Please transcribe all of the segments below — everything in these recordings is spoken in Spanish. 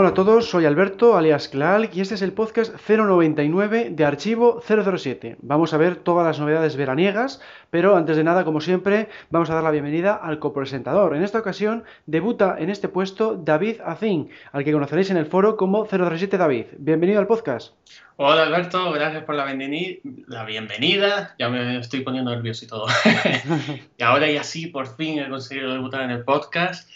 Hola a todos, soy Alberto, alias Claal, y este es el podcast 099 de Archivo 007. Vamos a ver todas las novedades veraniegas, pero antes de nada, como siempre, vamos a dar la bienvenida al copresentador. En esta ocasión debuta en este puesto David Azin, al que conoceréis en el foro como 007 David. Bienvenido al podcast. Hola Alberto, gracias por la, la bienvenida. Ya me estoy poniendo nervioso y todo. y ahora ya sí, por fin he conseguido debutar en el podcast.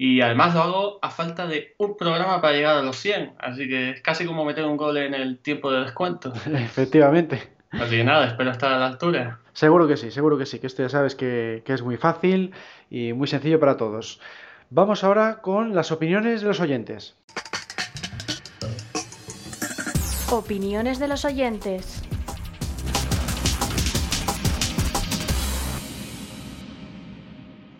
Y además lo hago a falta de un programa para llegar a los 100. Así que es casi como meter un gol en el tiempo de descuento. Efectivamente. Así que nada, espero estar a la altura. Seguro que sí, seguro que sí. Que esto ya sabes que, que es muy fácil y muy sencillo para todos. Vamos ahora con las opiniones de los oyentes. Opiniones de los oyentes.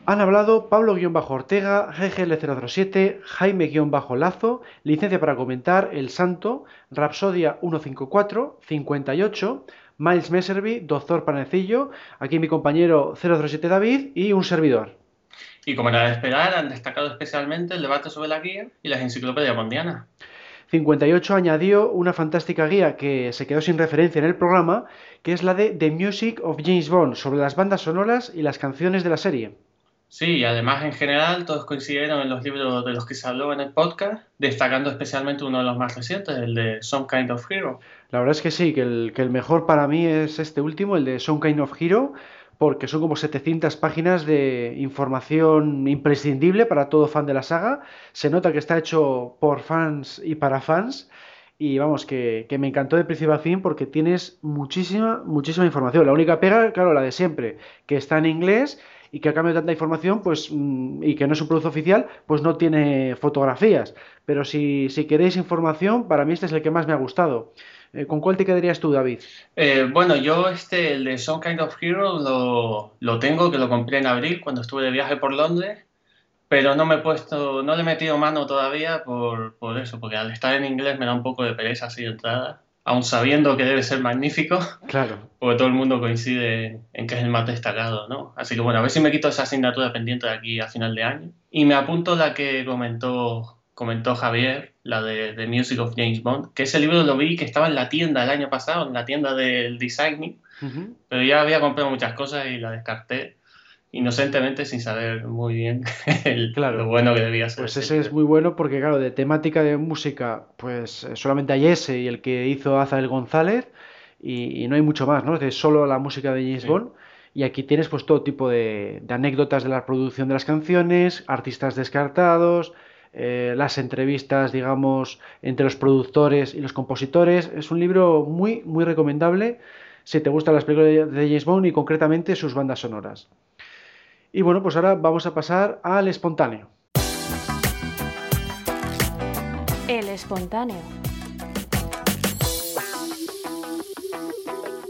Han hablado Pablo-Ortega, GGL007, Jaime-Lazo, licencia para comentar El Santo, Rapsodia 154, 58, Miles Messervy, Doctor Panecillo, aquí mi compañero 007 David y un servidor. Y como era de esperar, han destacado especialmente el debate sobre la guía y las enciclopedias mundianas. 58 añadió una fantástica guía que se quedó sin referencia en el programa, que es la de The Music of James Bond, sobre las bandas sonoras y las canciones de la serie. Sí, y además en general todos coincidieron en los libros de los que se habló en el podcast, destacando especialmente uno de los más recientes, el de Some Kind of Hero. La verdad es que sí, que el, que el mejor para mí es este último, el de Some Kind of Hero, porque son como 700 páginas de información imprescindible para todo fan de la saga. Se nota que está hecho por fans y para fans. Y vamos, que, que, me encantó de principio a fin porque tienes muchísima, muchísima información. La única pega, claro, la de siempre, que está en inglés y que a cambio de tanta información, pues, mm, y que no es un producto oficial, pues no tiene fotografías. Pero si, si queréis información, para mí este es el que más me ha gustado. Eh, ¿Con cuál te quedarías tú, David? Eh, bueno, yo este, el de Some Kind of Hero, lo, lo, tengo, que lo compré en abril cuando estuve de viaje por Londres, pero no me he puesto, no le he metido mano todavía por, por eso, porque al estar en inglés me da un poco de pereza así de entrada aun sabiendo que debe ser magnífico. Claro. Porque todo el mundo coincide en que es el más destacado, ¿no? Así que bueno, a ver si me quito esa asignatura pendiente de aquí a final de año. Y me apunto la que comentó, comentó Javier, la de The Music of James Bond, que ese libro lo vi que estaba en la tienda el año pasado, en la tienda del Designing, pero ya había comprado muchas cosas y la descarté inocentemente sin saber muy bien el, claro. lo bueno que debía ser. Pues ese es muy bueno porque, claro, de temática de música, pues eh, solamente hay ese y el que hizo Azael González y, y, no hay mucho más, ¿no? De solo la música de James sí. Bond. Y aquí tienes pues todo tipo de, de, anécdotas de la producción de las canciones, artistas descartados, eh, las entrevistas, digamos, entre los productores y los compositores. Es un libro muy, muy recomendable si te gustan las películas de James Bond y concretamente sus bandas sonoras. Y bueno, pues ahora vamos a pasar al espontáneo. El espontáneo.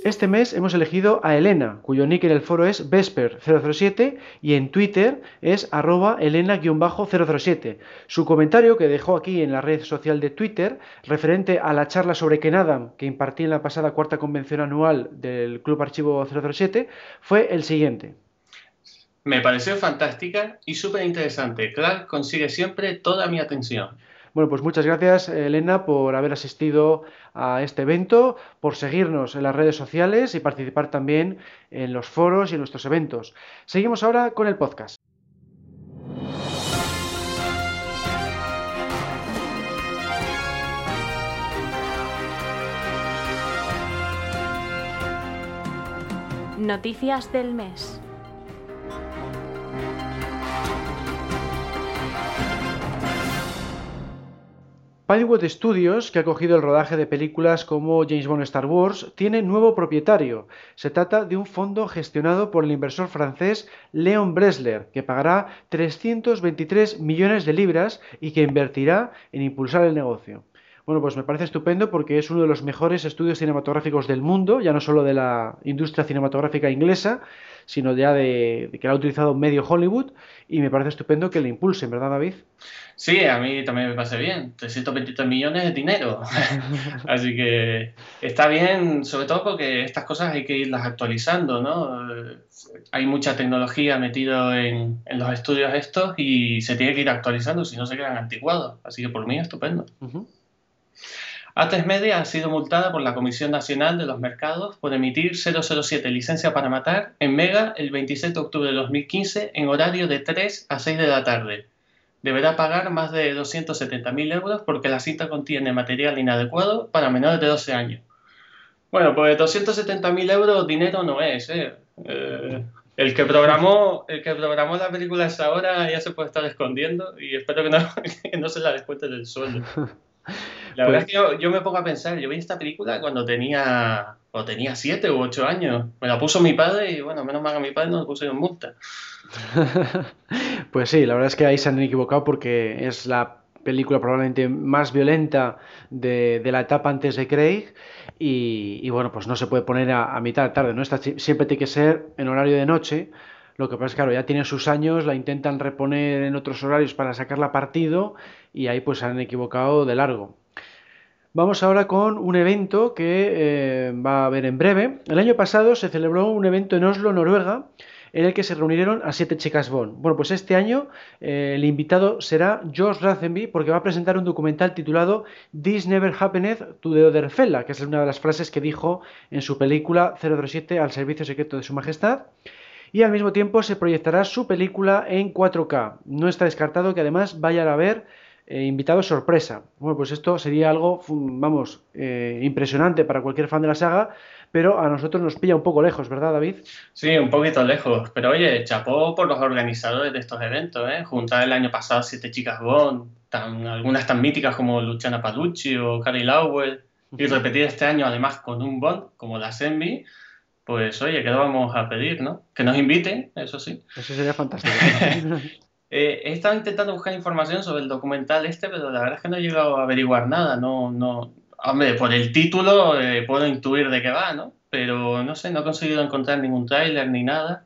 Este mes hemos elegido a Elena, cuyo nick en el foro es Vesper007 y en Twitter es arroba Elena-007. Su comentario que dejó aquí en la red social de Twitter, referente a la charla sobre Ken Adam que impartí en la pasada cuarta convención anual del Club Archivo 007, fue el siguiente. Me pareció fantástica y súper interesante. Clark consigue siempre toda mi atención. Bueno, pues muchas gracias, Elena, por haber asistido a este evento, por seguirnos en las redes sociales y participar también en los foros y en nuestros eventos. Seguimos ahora con el podcast. Noticias del mes. Pinewood Studios, que ha cogido el rodaje de películas como James Bond Star Wars, tiene nuevo propietario. Se trata de un fondo gestionado por el inversor francés Leon Bresler, que pagará 323 millones de libras y que invertirá en impulsar el negocio. Bueno, pues me parece estupendo porque es uno de los mejores estudios cinematográficos del mundo, ya no solo de la industria cinematográfica inglesa, sino ya de, que ha utilizado medio Hollywood y me parece estupendo que le impulsen, ¿verdad, David? Sí, a mí también me parece bien. 323 millones de dinero. Así que está bien, sobre todo porque estas cosas hay que irlas actualizando, ¿no? Hay mucha tecnología metida en, los estudios estos y se tiene que ir actualizando, si no se quedan anticuados. Así que por mí, estupendo. A3 Media ha sido multada por la Comisión Nacional de los Mercados por emitir 007 licencia para matar en Mega el 27 de octubre de 2015 en horario de 3 a 6 de la tarde. Deberá pagar más de 270.000 euros porque la cinta contiene material inadecuado para menores de 12 años. Bueno, pues 270.000 euros dinero no es, ¿eh? ¿eh? el, que programó, el que programó la película a esa hora ya se puede estar escondiendo y espero que no, que no se la descuente del sueldo. La verdad es pues que yo, me pongo a pensar, yo vi esta película cuando tenía, o tenía siete u ocho años. Me la puso mi padre y bueno, menos mal que mi padre no me en multa. pues sí, la verdad es que ahí se han equivocado porque es la película probablemente más violenta de, la etapa antes de Craig y, bueno, pues no se puede poner a, mitad de tarde, ¿no? siempre tiene que ser en horario de noche. Lo que pasa es que, claro, ya tiene sus años, la intentan reponer en otros horarios para sacarla partido y ahí pues se han equivocado de largo. Vamos ahora con un evento que eh, va a haber en breve. El año pasado se celebró un evento en Oslo, Noruega, en el que se reunieron a siete chicas Bond. Bueno, pues este año eh, el invitado será George Lazenby porque va a presentar un documental titulado This Never Happened to the Other Fella, que es una de las frases que dijo en su película 007 al servicio secreto de su majestad. Y al mismo tiempo se proyectará su película en 4K. No está descartado que además vayan a ver eh, invitado sorpresa. Bueno, pues esto sería algo, vamos, eh, impresionante para cualquier fan de la saga, pero a nosotros nos pilla un poco lejos, ¿verdad, David? Sí, un poquito lejos. Pero oye, chapó por los organizadores de estos eventos, ¿eh? Juntar el año pasado siete chicas Bond, tan, algunas tan míticas como Luciana Palucci o Carrie Lowell, y repetir este año además con un Bond como la Senbi, pues oye, ¿qué le vamos a pedir, no? Que nos inviten, eso sí. Eso sería fantástico. Eh, he estado intentando buscar información sobre el documental este, pero la verdad es que no he llegado a averiguar nada. No, no, hombre, por el título eh, puedo intuir de qué va, ¿no? Pero no sé, no he conseguido encontrar ningún tráiler ni nada.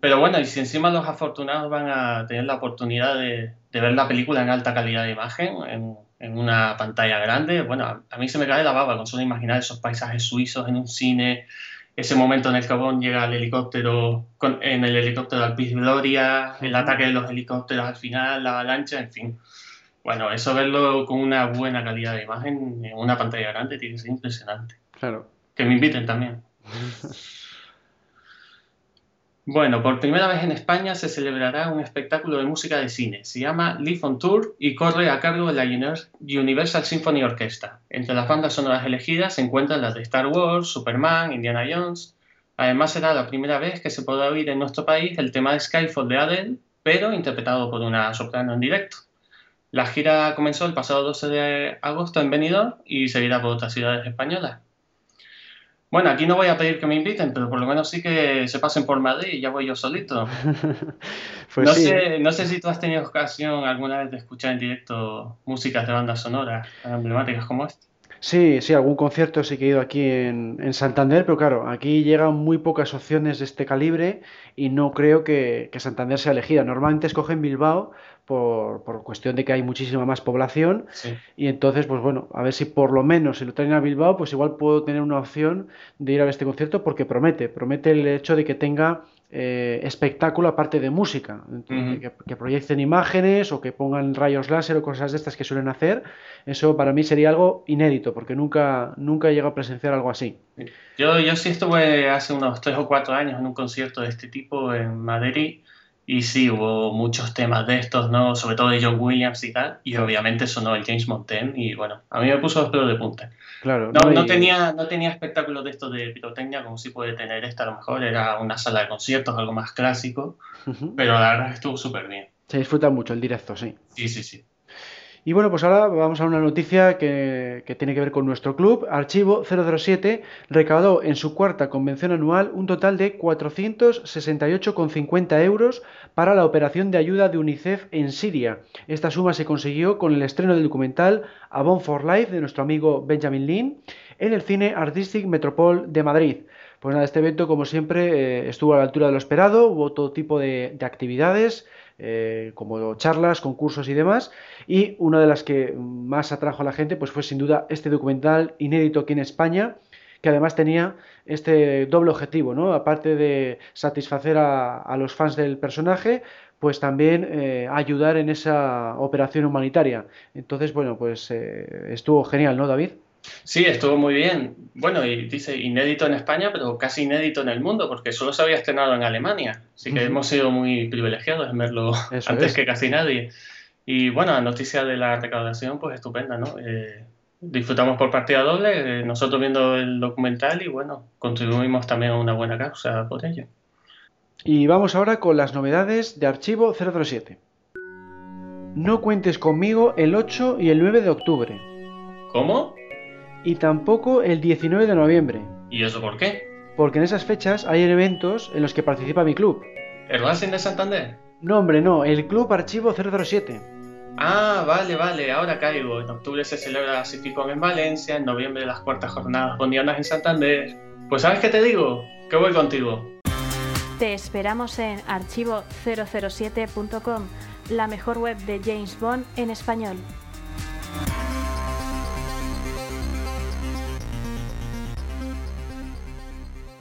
Pero bueno, y si encima los afortunados van a tener la oportunidad de, ver la película en alta calidad de imagen, en, una pantalla grande, bueno, a, a, mí se me cae la baba con solo imaginar esos paisajes suizos en un cine ese momento en el que Bond llega al helicóptero, en el helicóptero al Piz Gloria, el ataque de los helicópteros al final, la avalancha, en fin. Bueno, eso verlo con una buena calidad de imagen en una pantalla grande tiene que ser impresionante. Claro. Que me inviten también. Bueno, por primera vez en España se celebrará un espectáculo de música de cine. Se llama Live on Tour y corre a cargo de la Universal Symphony Orchestra. Entre las bandas sonoras elegidas se encuentran las de Star Wars, Superman, Indiana Jones. Además será la primera vez que se podrá oír en nuestro país el tema de Skyfall de Adele, pero interpretado por una soprano en directo. La gira comenzó el pasado 12 de agosto en Benidorm y seguirá por otras ciudades españolas. Bueno, aquí no voy a pedir que me inviten, pero por lo menos sí que se pasen por Madrid y ya voy yo solito. Pues no, sé, no sé si tú has tenido ocasión alguna vez de escuchar en directo músicas de bandas sonoras tan emblemáticas como esta. Sí, sí, algún concierto sí que he ido aquí en, en, Santander, pero claro, aquí llegan muy pocas opciones de este calibre y no creo que, que Santander sea elegida. Normalmente escogen Bilbao por, por, cuestión de que hay muchísima más población. Y entonces, pues bueno, a ver si por lo menos si lo traen a Bilbao, pues igual puedo tener una opción de ir a este concierto porque promete, promete el hecho de que tenga eh, espectáculo aparte de música, que, proyecten imágenes o que pongan rayos láser o cosas de estas que suelen hacer, eso para mí sería algo inédito porque nunca, nunca he llegado a presenciar algo así. Yo, yo sí estuve hace unos tres o cuatro años en un concierto de este tipo en Madrid y sí, hubo muchos temas de estos, ¿no? Sobre todo de John Williams y tal. Y obviamente sonó el James Montaigne y bueno, a mí me puso los pelos de punta. Claro. No, no, tenía, no tenía espectáculos de estos de pirotecnia como si puede tener esta, a lo mejor era una sala de conciertos, algo más clásico. Pero la verdad estuvo súper bien. Se disfruta mucho el directo, sí. Sí, sí, sí. Y bueno, pues ahora vamos a una noticia que, tiene que ver con nuestro club. Archivo 007 recaudó en su cuarta convención anual un total de 468,50 euros para la operación de ayuda de UNICEF en Siria. Esta suma se consiguió con el estreno del documental A Bone for Life de nuestro amigo Benjamin Lin en el Cine Artistic Metropol de Madrid. Pues nada, este evento, como siempre, eh, estuvo a la altura de lo esperado, hubo todo tipo de actividades. Eh, como charlas, concursos y demás. Y una de las que más atrajo a la gente pues fue sin duda este documental inédito aquí en España, que además tenía este doble objetivo, ¿no? Aparte de satisfacer a, los fans del personaje, pues también eh, ayudar en esa operación humanitaria. Entonces, bueno, pues eh, estuvo genial, ¿no, David? Sí, estuvo muy bien. Bueno, y dice inédito en España, pero casi inédito en el mundo, porque solo se había estrenado en Alemania. Así que hemos sido muy privilegiados en verlo antes que casi nadie. Y bueno, la noticia de la recaudación, pues estupenda, ¿no? Eh, disfrutamos por partida doble, eh, nosotros viendo el documental y bueno, contribuimos también a una buena causa por ello. Y vamos ahora con las novedades de Archivo 007. No cuentes conmigo el 8 y el 9 de octubre. ¿Cómo? Y tampoco el 19 de noviembre. ¿Y eso por qué? Porque en esas fechas hay eventos en los que participa mi club. ¿El Racing de Santander? No, hombre, no, el Club Archivo 007. Ah, vale, vale, ahora caigo. En octubre se celebra la CityCon en Valencia, en noviembre las cuartas jornadas bondianas en Santander. Pues ¿sabes qué te digo? Que voy contigo. Te esperamos en archivo007.com, la mejor web de James Bond en español.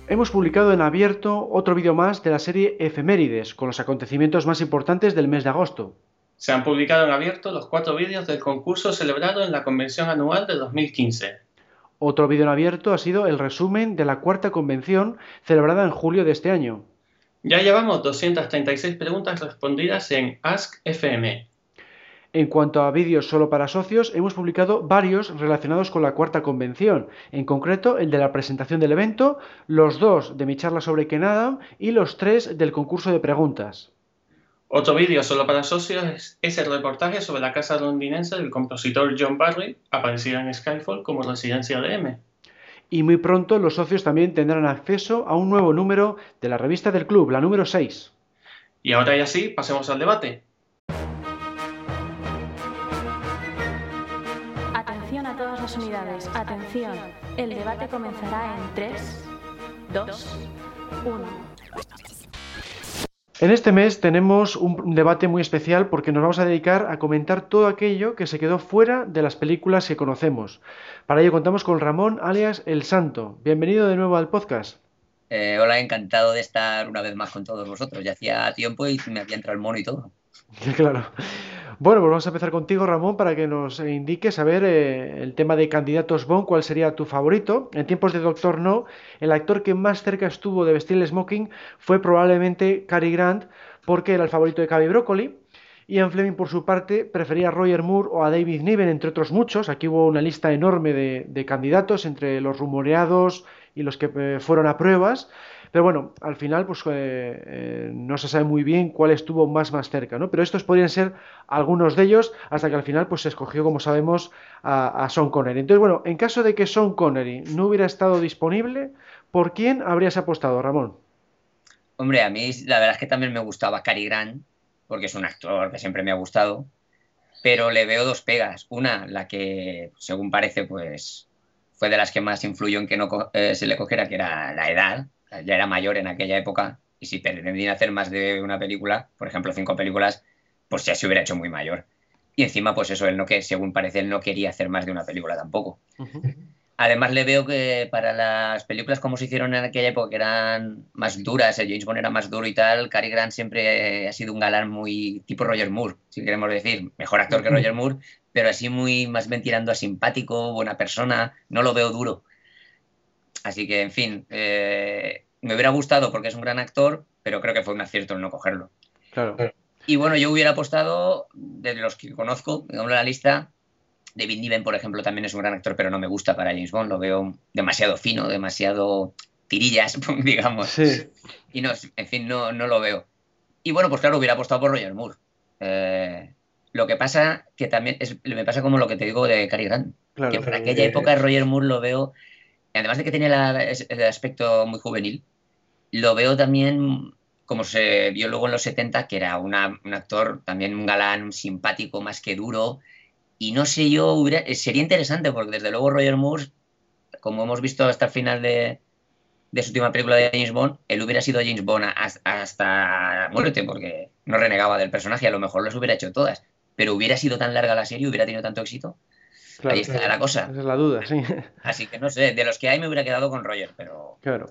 Hemos publicado en abierto otro vídeo más de la serie Efemérides, con los acontecimientos más importantes del mes de agosto. Se han publicado en abierto los cuatro vídeos del concurso celebrado en la convención anual de 2015. Otro vídeo en abierto ha sido el resumen de la cuarta convención celebrada en julio de este año. Ya llevamos 236 preguntas respondidas en Ask FM. En cuanto a vídeos solo para socios, hemos publicado varios relacionados con la cuarta convención, en concreto el de la presentación del evento, los dos de mi charla sobre Ken Adam y los tres del concurso de preguntas. Otro vídeo solo para socios es el reportaje sobre la casa londinense del compositor John Barry, aparecida en Skyfall como residencia de M. Y muy pronto los socios también tendrán acceso a un nuevo número de la revista del club, la número 6. Y ahora ya sí, pasemos al debate. Unidades. Atención, el debate comenzará en 3, 2, 1. En este mes tenemos un debate muy especial porque nos vamos a dedicar a comentar todo aquello que se quedó fuera de las películas que conocemos. Para ello contamos con Ramón, alias El Santo. Bienvenido de nuevo al podcast. Eh, hola, encantado de estar una vez más con todos vosotros. Ya hacía tiempo y me había entrado el mono y todo. Claro. Bueno, pues vamos a empezar contigo, Ramón, para que nos indiques, a ver, eh, el tema de candidatos Bond, cuál sería tu favorito. En tiempos de Doctor No, el actor que más cerca estuvo de vestir el smoking fue probablemente Cary Grant, porque era el favorito de Cavi Broccoli. Ian Fleming, por su parte, prefería a Roger Moore o a David Niven, entre otros muchos. Aquí hubo una lista enorme de candidatos entre los rumoreados y los que eh, fueron a pruebas. Pero bueno, al final pues eh, eh, no se sabe muy bien cuál estuvo más más cerca, ¿no? Pero estos podrían ser algunos de ellos hasta que al final pues se escogió, como sabemos, a, Sean Connery. Entonces, bueno, en caso de que Sean Connery no hubiera estado disponible, ¿por quién habrías apostado, Ramón? Hombre, a mí la verdad es que también me gustaba Cary Grant, porque es un actor que siempre me ha gustado, pero le veo dos pegas. Una, la que, según parece, pues fue de las que más influyó en que no eh, se le cogiera, que era la edad ya era mayor en aquella época y si pretendía hacer más de una película, por ejemplo cinco películas, pues ya se hubiera hecho muy mayor. Y encima, pues eso, él no que, según parece, él no quería hacer más de una película tampoco. Además, le veo que para las películas como se hicieron en aquella época, que eran más duras, el James Bond era más duro y tal, Cary Grant siempre ha sido un galán muy tipo Roger Moore, si queremos decir, mejor actor que Roger Moore, pero así muy más bien tirando a simpático, buena persona, no lo veo duro. Así que, en fin, eh, me hubiera gustado porque es un gran actor, pero creo que fue un acierto el no cogerlo. Claro. Y bueno, yo hubiera apostado, de los que conozco, digamos la lista, David Niven, por ejemplo, también es un gran actor, pero no me gusta para James Bond, lo veo demasiado fino, demasiado tirillas, digamos. Sí. Y no, en fin, no, no lo veo. Y bueno, pues claro, hubiera apostado por Roger Moore. Eh, Lo que pasa que también es, me pasa como lo que te digo de Cary Grant. Claro, que por pero- aquella época Roger Moore lo veo, además de que tenía el aspecto muy juvenil, lo veo también como se vio luego en los 70, que era un actor también un galán simpático más que duro. Y no sé yo, eh, sería interesante porque desde luego Roger Moore, como hemos visto hasta el final de, de su última película de James Bond, él hubiera sido James Bond hasta, hasta muerte porque no renegaba del personaje, a lo mejor las hubiera hecho todas. Pero hubiera sido tan larga la serie, hubiera tenido tanto éxito. Claro, Ahí está la cosa. Esa es la duda, sí. Así que no sé, de los que hay me hubiera quedado con Roger, pero Claro.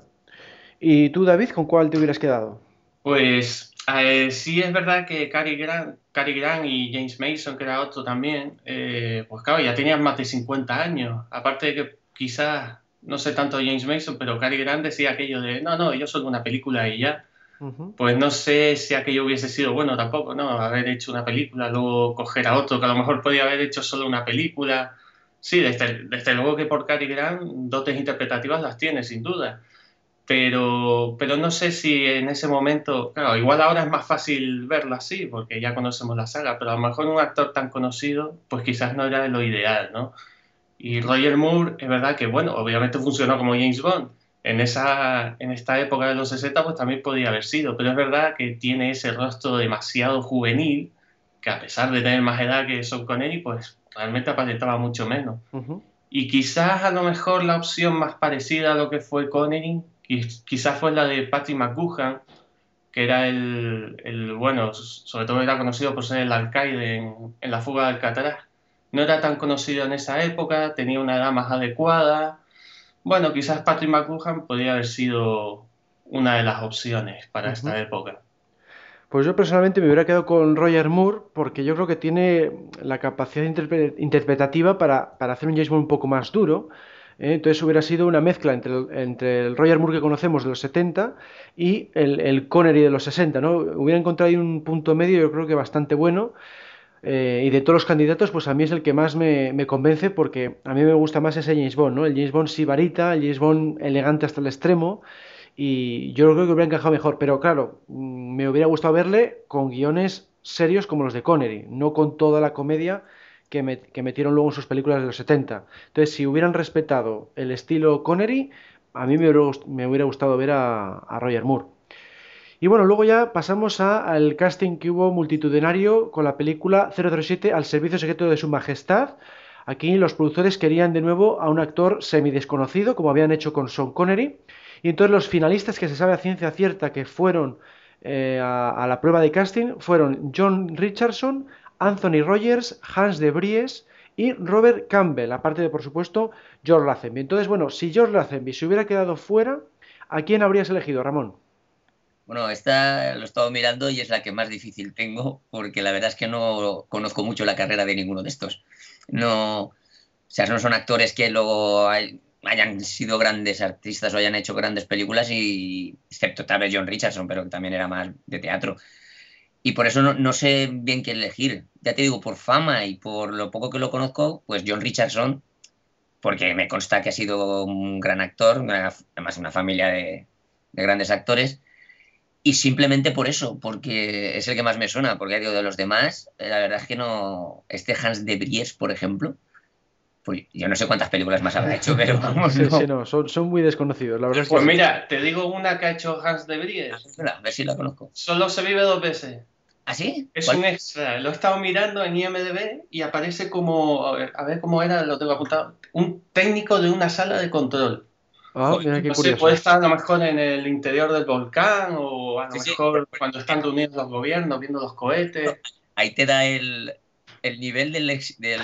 ¿Y tú, David, con cuál te hubieras quedado? Pues eh, sí es verdad que Cary Grant, Cary Grant y James Mason, que era otro también, eh, pues claro, ya tenían más de 50 años. Aparte de que quizás, no sé tanto de James Mason, pero Cary Grant decía aquello de, no, no, yo solo una película y ya. Pues no sé si aquello hubiese sido bueno tampoco, ¿no? Haber hecho una película, luego coger a otro que a lo mejor podía haber hecho solo una película. Sí, desde, desde luego que por Cary Grant dotes interpretativas las tiene, sin duda. Pero, pero no sé si en ese momento, claro, igual ahora es más fácil verlo así, porque ya conocemos la saga, pero a lo mejor un actor tan conocido, pues quizás no era lo ideal, ¿no? Y Roger Moore, es verdad que, bueno, obviamente funcionó como James Bond. En, esa, en esta época de los 60, pues también podía haber sido, pero es verdad que tiene ese rostro demasiado juvenil, que a pesar de tener más edad que Sean Connery, pues realmente aparentaba mucho menos. Y quizás a lo mejor la opción más parecida a lo que fue Connery, quiz- quizás fue la de Patrick McGoohan, que era el, el, bueno, sobre todo era conocido por ser el alcaide en, en la fuga de Alcatraz. No era tan conocido en esa época, tenía una edad más adecuada. Bueno, quizás Patrick McGoohan podría haber sido una de las opciones para esta época. Pues yo personalmente me hubiera quedado con Roger Moore porque yo creo que tiene la capacidad interpre- interpretativa para, para hacer un James Bond un poco más duro. ¿eh? Entonces hubiera sido una mezcla entre el, entre el Roger Moore que conocemos de los 70 y el, el Connery de los 60, ¿no? Hubiera encontrado ahí un punto medio yo creo que bastante bueno. Eh, y de todos los candidatos, pues a mí es el que más me, convence porque a mí me gusta más ese James Bond, ¿no? El James Bond sibarita, el James Bond elegante hasta el extremo. Y yo creo que hubiera encajado mejor, pero claro, mm, me hubiera gustado verle con guiones serios como los de Connery, no con toda la comedia que, met- que metieron luego en sus películas de los 70. Entonces, si hubieran respetado el estilo Connery, a mí me hubiera, me hubiera gustado ver a, a Roger Moore. Y bueno, luego ya pasamos a- al casting que hubo multitudinario con la película 007 al servicio secreto de su majestad. Aquí los productores querían de nuevo a un actor semidesconocido, como habían hecho con Sean Connery. Y entonces los finalistas que se sabe a ciencia cierta que fueron eh, a, a la prueba de casting fueron John Richardson, Anthony Rogers, Hans de Vries y Robert Campbell, aparte de, por supuesto, George Lazenby. Entonces, bueno, si George Lazenby se hubiera quedado fuera, ¿a quién habrías elegido, Ramón? Bueno, esta lo he estado mirando y es la que más difícil tengo porque la verdad es que no conozco mucho la carrera de ninguno de estos. No, o sea, no son actores que luego hay- hayan sido grandes artistas o hayan hecho grandes películas y excepto tal vez John Richardson, pero que también era más de teatro. Y por eso no, no sé bien qué elegir. Ya te digo, por fama y por lo poco que lo conozco, pues John Richardson, porque me consta que ha sido un gran actor, una- además una familia de, de grandes actores. Y simplemente por eso, porque es el que más me suena, porque digo, de los demás, eh, la verdad es que no. Este Hans de Vries, por ejemplo, pues yo no sé cuántas películas más habrá hecho, pero vamos, Sí, no. sí, no, son, son muy desconocidos, la verdad es que Pues sí. mira, te digo una que ha hecho Hans de Vries. A ver si la conozco. Solo se vive dos veces. ¿Ah, sí? Es ¿Cuál? un extra, lo he estado mirando en IMDB y aparece como, a ver, a ver cómo era, lo tengo apuntado, un técnico de una sala de control. Ah, mira qué no sé, puede estar a lo mejor en el interior del volcán o a lo Sí, sí. mejor cuando están reunidos los gobiernos viendo los cohetes. Ahí te da el, el nivel del, de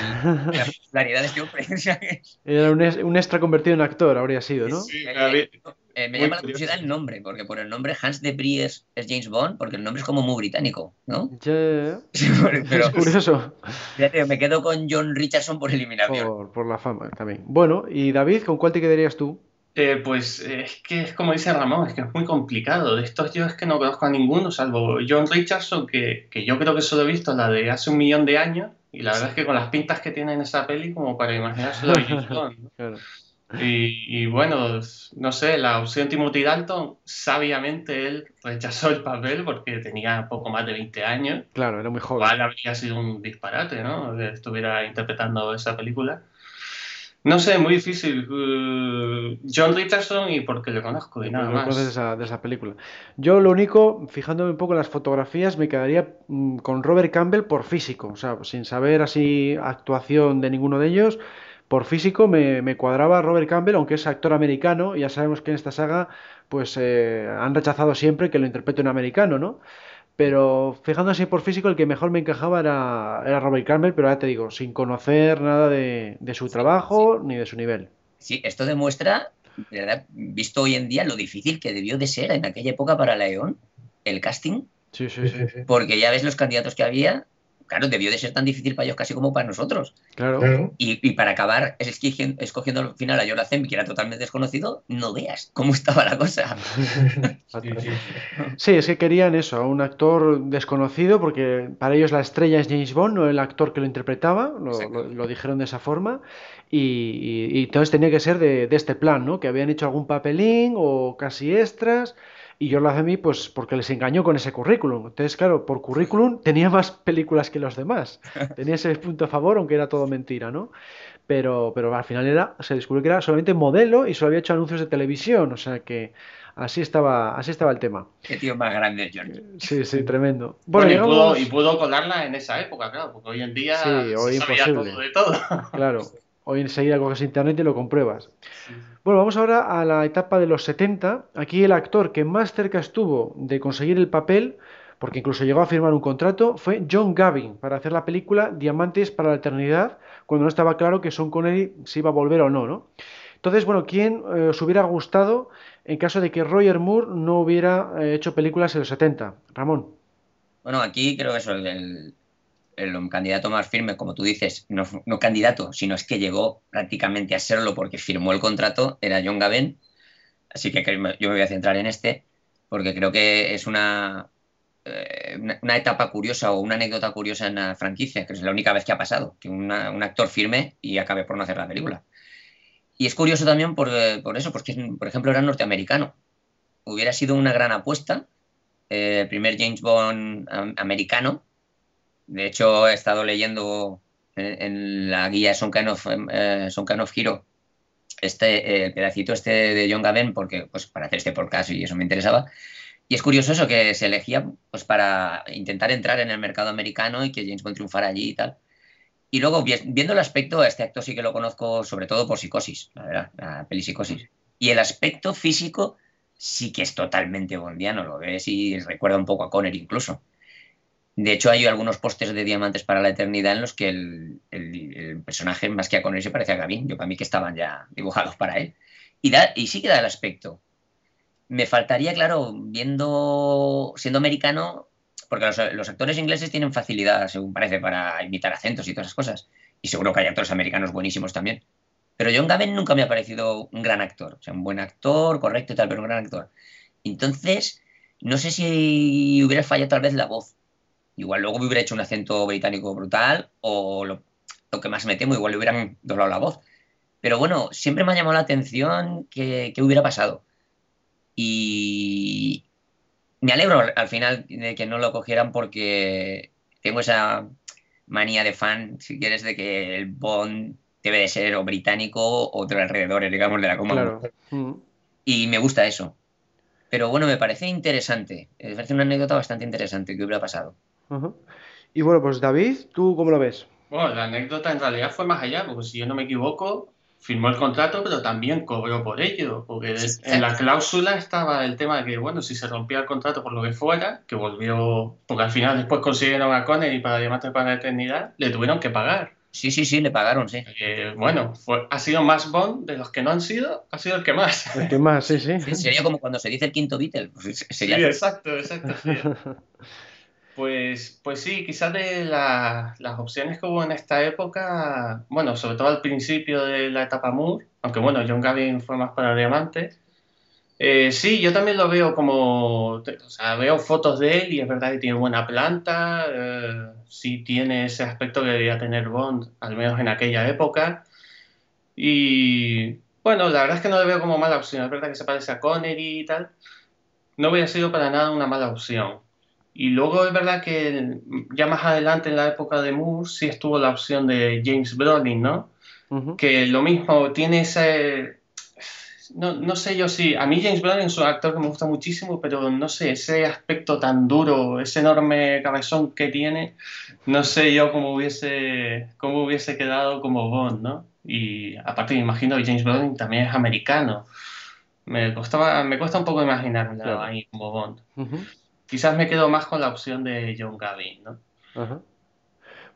la popularidad de este hombre. Era un, es- un extra convertido en actor, habría sido, ¿no? Sí, Eh, Eh, me Muy llama la curioso. curiosidad el nombre, porque por el nombre Hans de Vries es James Bond, porque el nombre es como muy británico, ¿no? Sí, ya. pero Es curioso fíjate, me quedo con John Richardson por eliminación. por, por la fama también. Bueno, y David, ¿con cuál te quedarías tú? Eh, pues eh, es que es como dice Ramón, es que es muy complicado. De estos yo es que no conozco a ninguno, salvo John Richardson, que, que yo creo que solo he visto la de hace un millón de años. Y la verdad es que con las pintas que tiene en esa peli, como para imaginárselo a James Bond, ¿no? Claro. Y, bueno, no sé, la opción Timothy Dalton, sabiamente él rechazó el papel porque tenía poco más de 20 años. Claro, era muy joven. Igual habría sido un disparate, ¿no? Que estuviera interpretando esa película. No sé, muy difícil. Uh, John Richardson y porque le conozco y nada más. De esa, de esa película. Yo lo único, fijándome un poco en las fotografías, me quedaría mm, con Robert Campbell por físico. O sea, sin saber así actuación de ninguno de ellos, por físico me, me cuadraba Robert Campbell, aunque es actor americano. Ya sabemos que en esta saga pues eh, han rechazado siempre que lo interprete un americano, ¿no? Pero fijándose por físico, el que mejor me encajaba era, era Robert Campbell, pero ya te digo, sin conocer nada de, su trabajo ni de su nivel. Sí, esto demuestra, ¿verdad? visto hoy en día, lo difícil que debió de ser en aquella época para León el casting. Sí, sí, sí. Porque ya ves los candidatos que había claro, debió de ser tan difícil para ellos casi como para nosotros. Claro. Y, para acabar escogiendo, escogiendo al final a Jonathan, que era totalmente desconocido, no veas cómo estaba la cosa. sí, es que querían eso, a un actor desconocido, porque para ellos la estrella es James Bond, no el actor que lo interpretaba, lo, dijeron de esa forma, y, entonces tenía que ser de, de este plan, ¿no? Que habían hecho algún papelín o casi extras y yo lo hace a mí pues porque les engañó con ese currículum. Entonces, claro, por currículum tenía más películas que los demás. Tenía ese punto a favor, aunque era todo mentira, ¿no? Pero, pero al final era, se descubrió que era solamente modelo y solo había hecho anuncios de televisión. O sea que así estaba, así estaba el tema. Qué tío más grande, George. Sí, sí, tremendo. Bueno, y, pudo, colarla en esa época, claro, porque hoy en día sí, hoy sabía todo de todo. Claro, hoy enseguida coges internet y lo compruebas. Bueno, vamos ahora a la etapa de los 70. Aquí el actor que más cerca estuvo de conseguir el papel, porque incluso llegó a firmar un contrato, fue John Gavin para hacer la película Diamantes para la Eternidad, cuando no estaba claro que Sean Connery se iba a volver o no, ¿no? Entonces, bueno, ¿quién eh, os hubiera gustado en caso de que Roger Moore no hubiera eh, hecho películas en los 70? Ramón. Bueno, aquí creo que es el, el candidato más firme, como tú dices, no, candidato, sino es que llegó prácticamente a serlo porque firmó el contrato, era John Gavin. Así que yo me voy a centrar en este, porque creo que es una, eh, una, etapa curiosa o una anécdota curiosa en la franquicia, que es la única vez que ha pasado, que un actor firme y acabe por no hacer la película. Y es curioso también por, eso, porque, por ejemplo, era norteamericano. Hubiera sido una gran apuesta, eh, primer James Bond americano, de hecho, he estado leyendo en, la guía Son Kind of, eh, Hero este, el pedacito este de John Gavin porque, pues, para hacer este podcast y eso me interesaba. Y es curioso eso, que se elegía pues, para intentar entrar en el mercado americano y que James Bond triunfara allí y tal. Y luego, viendo el aspecto, este actor sí que lo conozco sobre todo por Psicosis, la verdad, la peli Psicosis. Y el aspecto físico sí que es totalmente bondiano, lo ves y recuerda un poco a Conner incluso. De hecho, hay algunos pósters de Diamantes para la Eternidad en los que el, personaje, más que a Connery, se parece a Gavin. Yo para mí que estaban ya dibujados para él. Y, da, sí que da el aspecto. Me faltaría, claro, viendo, siendo americano, porque los, actores ingleses tienen facilidad, según parece, para imitar acentos y todas esas cosas. Y seguro que hay actores americanos buenísimos también. Pero John Gavin nunca me ha parecido un gran actor. O sea, un buen actor, correcto y tal, pero un gran actor. Entonces, no sé si hubiera fallado tal vez la voz Igual luego me hubiera hecho un acento británico brutal o lo, que más me temo, igual le hubieran doblado la voz. Pero bueno, siempre me ha llamado la atención que, hubiera pasado. Y me alegro al final de que no lo cogieran porque tengo esa manía de fan, si quieres, de que el Bond debe de ser o británico o de los alrededores, digamos, de la coma. Mm. Y me gusta eso. Pero bueno, me parece interesante. Me parece una anécdota bastante interesante que hubiera pasado. Y bueno, pues David, ¿tú cómo lo ves? Bueno, la anécdota en realidad fue más allá, porque si yo no me equivoco, firmó el contrato, pero también cobró por ello, porque en la cláusula estaba el tema de que, bueno, si se rompía el contrato por lo que fuera, que volvió, porque al final después consiguieron a Connery para Diamante para la Eternidad, le tuvieron que pagar. Sí, sí, sí, le pagaron, sí. bueno, ha sido más Bond de los que no han sido, ha sido el que más. El que más, sí, sí. sería como cuando se dice el quinto Beatle. Pues sería... Sí, exacto, exacto. Pues, pues sí, quizás de las opciones que hubo en esta época, bueno, sobre todo al principio de la etapa Moore, aunque bueno, John Gavin fue más para diamantes. Eh, sí, yo también lo veo como, o sea, veo fotos de él y es verdad que tiene buena planta, eh, sí tiene ese aspecto que debía tener Bond, al menos en aquella época. Y Bueno, la verdad es que no le veo como mala opción. Es verdad que se parece a Connery y tal. No hubiera sido para nada una mala opción. Y luego es verdad que ya más adelante en la época de Moore sí estuvo la opción de James Brolin, ¿no? Que lo mismo tiene ese... No, no, sé yo si... A mí James Brolin es un actor que me gusta muchísimo, pero no sé, ese aspecto tan duro, ese enorme cabezón que tiene, no sé yo cómo hubiese, cómo hubiese quedado como Bond, ¿no? Y aparte me imagino que James Brolin también es americano. Me, costaba, me cuesta un poco imaginarlo ahí como Bond. Quizás me quedo más con la opción de John Gavin, ¿no?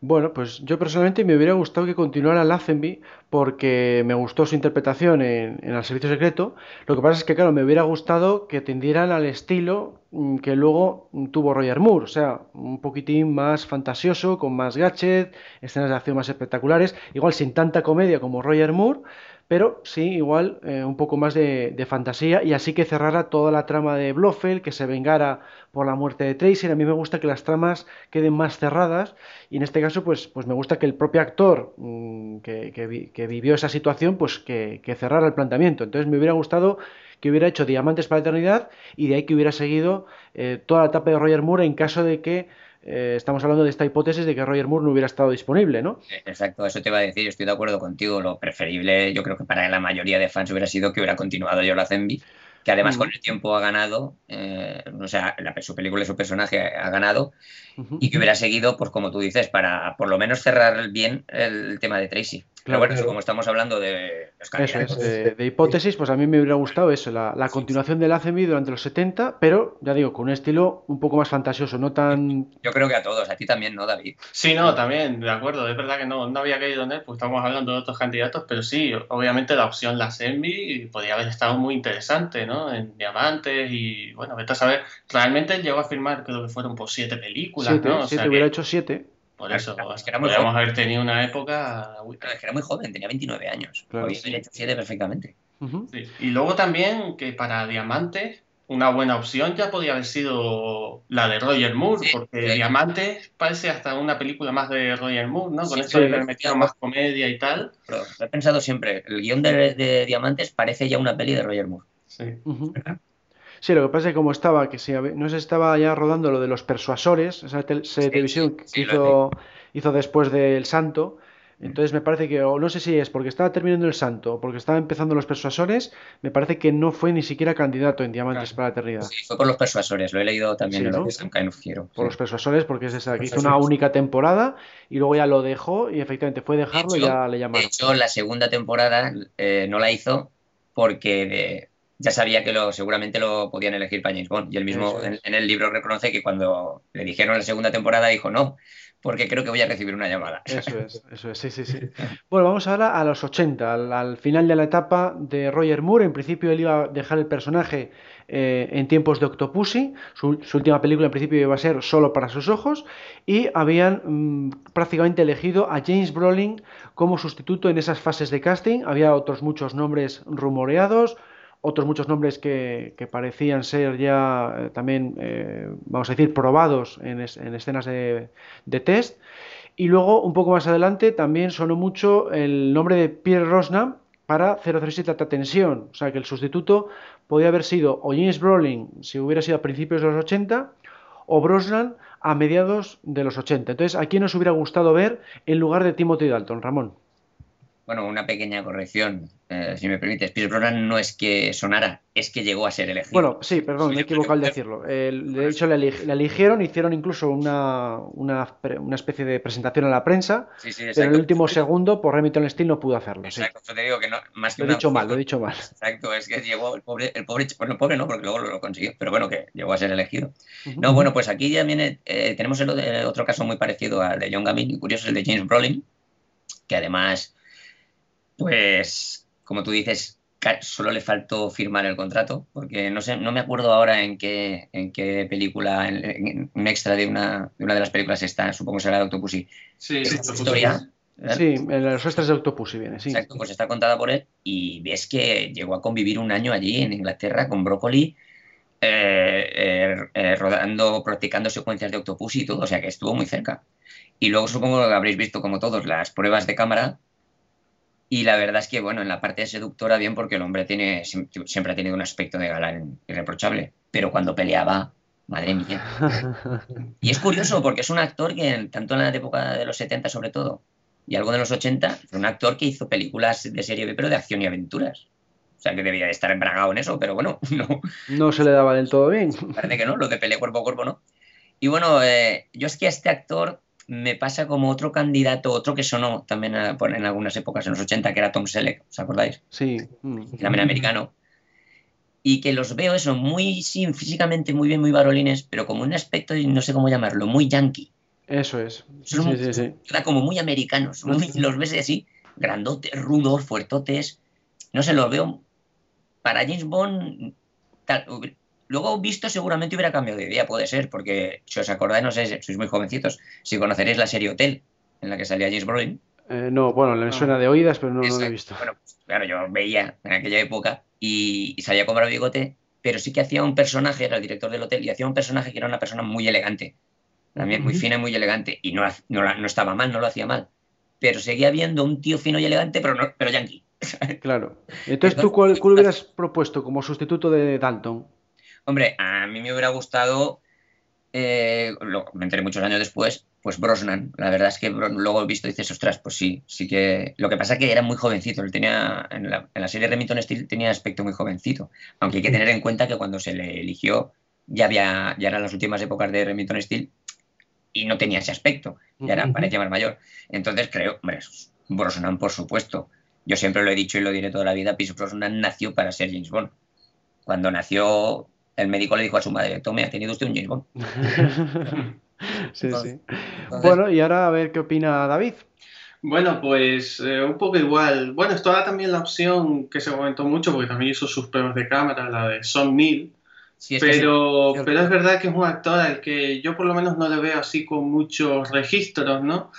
Bueno, pues yo personalmente me hubiera gustado que continuara Lazenby porque me gustó su interpretación en, El Servicio Secreto. Lo que pasa es que, claro, me hubiera gustado que tendieran al estilo mm, que luego tuvo Roger Moore, o sea, un poquitín más fantasioso, con más gadget, escenas de acción más espectaculares, igual sin tanta comedia como Roger Moore, pero sí, igual eh, un poco más de, fantasía y así que cerrara toda la trama de Blofeld, que se vengara por la muerte de Tracy. A mí me gusta que las tramas queden más cerradas y en este caso pues, pues me gusta que el propio actor mm, que, vivió esa situación pues que, cerrara el planteamiento. Entonces me hubiera gustado que hubiera hecho Diamantes para la Eternidad y de ahí que hubiera seguido eh, toda la etapa de Roger Moore en caso de que eh, estamos hablando de esta hipótesis de que Roger Moore no hubiera estado disponible, ¿no? Exacto, eso te iba a decir, yo estoy de acuerdo contigo. Lo preferible, yo creo que para la mayoría de fans hubiera sido que hubiera continuado Yola Zenby, que además con el tiempo ha ganado, eh, o sea, la, su película y su personaje ha ganado, y que hubiera seguido, pues como tú dices, para por lo menos cerrar bien el tema de Tracy. Pero bueno, como estamos hablando de de, hipótesis, pues a mí me hubiera gustado eso, la, continuación del ACMI durante los 70, pero ya digo, con un estilo un poco más fantasioso, no tan... Yo creo que a todos, a ti también, ¿no, David? Sí, no, también, de acuerdo, es verdad que no, no había caído en él, pues estamos hablando de otros candidatos, pero sí, obviamente la opción la ACMI podría haber estado muy interesante, ¿no? En Diamantes y, bueno, vete a saber, realmente él llegó a firmar, creo que fueron por siete películas, ¿no? O siete, hubiera hecho siete. Por eso, es que era muy podríamos haber tenido una época. es que era muy joven, tenía 29 años. Claro, sí. hecho 7 perfectamente. Y luego también que para Diamantes, una buena opción ya podía haber sido la de Roger Moore, porque Diamantes parece hasta una película más de Roger Moore, ¿no? Con eso de haber metido más comedia y tal. Pero he pensado siempre, el guion de, Diamantes parece ya una peli de Roger Moore. Sí. Sí, lo que pasa es que como estaba, que si no se estaba ya rodando lo de los persuasores, esa, televisión que hizo, hizo después del Santo, entonces me parece que, o no sé si es porque estaba terminando el Santo o porque estaba empezando los persuasores, me parece que no fue ni siquiera candidato en Diamantes para la Eternidad. Sí, fue por los persuasores, lo he leído también en lo Por los persuasores, porque es esa, que hizo una única temporada y luego ya lo dejó y efectivamente fue dejarlo y ya le llamaron. De hecho, la segunda temporada eh, no la hizo porque de, ya sabía que lo, seguramente lo podían elegir para James Bond. Y él mismo en, el libro reconoce que cuando le dijeron la segunda temporada dijo no, porque creo que voy a recibir una llamada. Eso es, eso es, sí, sí, sí. Bueno, vamos ahora a los 80, al, final de la etapa de Roger Moore. En principio él iba a dejar el personaje eh, en tiempos de Octopussy. Su, última película en principio iba a ser solo para sus ojos. Y habían mm, prácticamente elegido a James Brolin como sustituto en esas fases de casting. Había otros muchos nombres rumoreados otros muchos nombres que, parecían ser ya eh, también, eh, vamos a decir, probados en, escenas de, test. Y luego, un poco más adelante, también sonó mucho el nombre de Pierre Rosnan para 007 Alta Tensión. O sea, que el sustituto podía haber sido o James Brolin, si hubiera sido a principios de los 80, o Brosnan a mediados de los 80. Entonces, ¿a quién nos hubiera gustado ver en lugar de Timothy Dalton, Ramón? Bueno, una pequeña corrección. Eh, si me permites, Pierce Brosnan no es que sonara, es que llegó a ser elegido. Bueno, sí, perdón, me he equivocado al decirlo. de hecho, le, eligieron, hicieron incluso una, una, especie de presentación a la prensa, sí, sí, pero en el último segundo, por Remington Steel, no pudo hacerlo. Exacto, te digo que no, más que Lo he dicho mal, lo he dicho mal. Exacto, es que llegó el pobre, el pobre, bueno, el pobre no, porque luego lo, consiguió, pero bueno, que llegó a ser elegido. No, bueno, pues aquí también eh, tenemos el, otro caso muy parecido al de John Gavin, y curioso, el de James Brolin, que además, pues como tú dices, solo le faltó firmar el contrato, porque no sé, no me acuerdo ahora en qué, en qué película, en, un extra de una, de una de las películas está, supongo que será de Octopussy. Sí, esta historia. Sí, en los extras de Octopussy viene, sí. Exacto, pues está contada por él y ves que llegó a convivir un año allí en Inglaterra con Broccoli, eh, eh, eh, rodando, practicando secuencias de Octopussy y todo, o sea que estuvo muy cerca. Y luego supongo que habréis visto, como todos, las pruebas de cámara Y la verdad es que, bueno, en la parte seductora bien porque el hombre tiene, siempre ha tenido un aspecto de galán irreprochable, pero cuando peleaba, madre mía. Y es curioso porque es un actor que, tanto en la época de los 70 sobre todo, y algo de los 80, fue un actor que hizo películas de serie B, pero de acción y aventuras. O sea, que debía de estar embragado en eso, pero bueno, no. No se le daba del todo bien. Parece que no, lo de pelea cuerpo a cuerpo no. Y bueno, eh, yo es que a este actor me pasa como otro candidato, otro que sonó también en algunas épocas, en los 80, que era Tom Selleck, ¿os acordáis? Sí. También americano. Y que los veo eso, muy, sí, físicamente muy bien, muy varolines, pero como un aspecto, no sé cómo llamarlo, muy yankee. Eso es. sí, sí, sí. Como muy americanos, los ves así, grandotes, rudos, fuertotes. No sé, los veo para James Bond, luego visto seguramente hubiera cambiado de idea, puede ser, porque si os acordáis, no sé, sois muy jovencitos, si conoceréis la serie Hotel, en la que salía James Brolin. Eh, no, bueno, le suena de oídas, pero no, lo he visto. Bueno, pues, claro, yo veía en aquella época y, salía con barba bigote, pero sí que hacía un personaje, era el director del hotel, y hacía un personaje que era una persona muy elegante, también muy fina y muy elegante, y no, no, estaba mal, no lo hacía mal, pero seguía viendo un tío fino y elegante, pero, no, pero yankee. Claro. Entonces, ¿tú cuál, hubieras propuesto como sustituto de Dalton? Hombre, a mí me hubiera gustado, eh, me enteré muchos años después, pues Brosnan. La verdad es que luego he visto y dices, ostras, pues sí, sí que... Lo que pasa es que era muy jovencito, él tenía, en la, en la serie Remington Steel tenía aspecto muy jovencito, aunque hay que tener en cuenta que cuando se le eligió ya, había, ya eran las últimas épocas de Remington Steel y no tenía ese aspecto, ya era, parecía más mayor. Entonces creo, hombre, Brosnan por supuesto, yo siempre lo he dicho y lo diré toda la vida, Pierce Brosnan nació para ser James Bond. Cuando nació, el médico le dijo a su madre, tome, ha tenido usted un James Bond. sí, sí. Bueno, y ahora a ver qué opina David. Bueno, pues eh, un poco igual. Bueno, estaba también la opción que se comentó mucho, porque también hizo sus pruebas de cámara, la de Son Neil. pero, pero es verdad que es un actor al que yo por lo menos no le veo así con muchos registros, ¿no?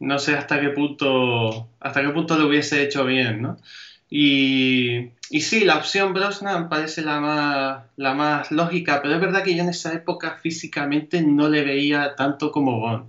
no sé hasta qué punto, hasta qué punto lo hubiese hecho bien, ¿no? Y, y sí, la opción Brosnan parece la más, la más lógica, pero es verdad que yo en esa época físicamente no le veía tanto como Bond.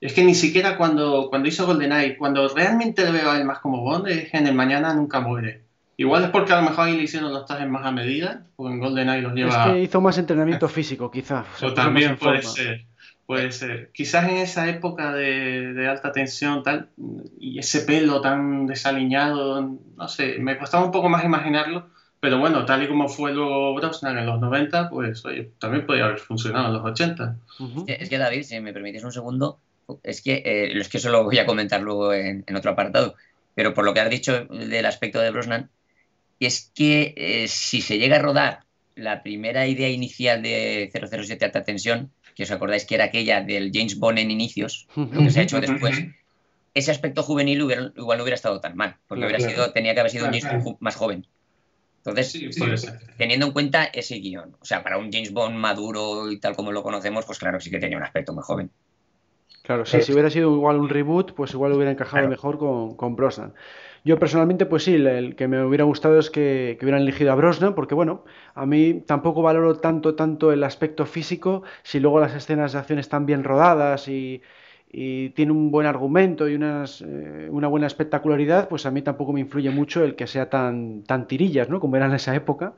Es que ni siquiera cuando, cuando hizo GoldenEye, cuando realmente le veo a él más como Bond, es en el Mañana Nunca Muere. Igual es porque a lo mejor ahí le hicieron los trajes más a medida, o en GoldenEye los lleva... Es que hizo más entrenamiento físico, quizás. O, también puede ser. Puede ser. Quizás en esa época de, alta tensión tal, y ese pelo tan desaliñado, no sé, me costaba un poco más imaginarlo, pero bueno, tal y como fue luego Brosnan en los 90, pues oye, también podría haber funcionado en los 80. Es que David, si me permites un segundo, es que, eh, es que eso lo voy a comentar luego en, otro apartado, pero por lo que has dicho del aspecto de Brosnan, es que eh, si se llega a rodar la primera idea inicial de 007 alta tensión, que os acordáis que era aquella del James Bond en inicios, lo que se ha hecho después, ese aspecto juvenil igual no hubiera estado tan mal, porque hubiera sido, tenía que haber sido un James Bond más joven. Entonces, teniendo en cuenta ese guion, o sea, para un James Bond maduro y tal como lo conocemos, pues claro, sí que tenía un aspecto muy joven. Claro, sí, si hubiera sido igual un reboot, pues igual hubiera encajado mejor con, con Brosnan. Yo personalmente, pues sí, el, que me hubiera gustado es que, hubieran elegido a Brosnan, porque bueno, a mí tampoco valoro tanto, tanto el aspecto físico, si luego las escenas de acción están bien rodadas y, tiene un buen argumento y unas, eh, una buena espectacularidad, pues a mí tampoco me influye mucho el que sea tan, tan tirillas, ¿no? Como era en esa época.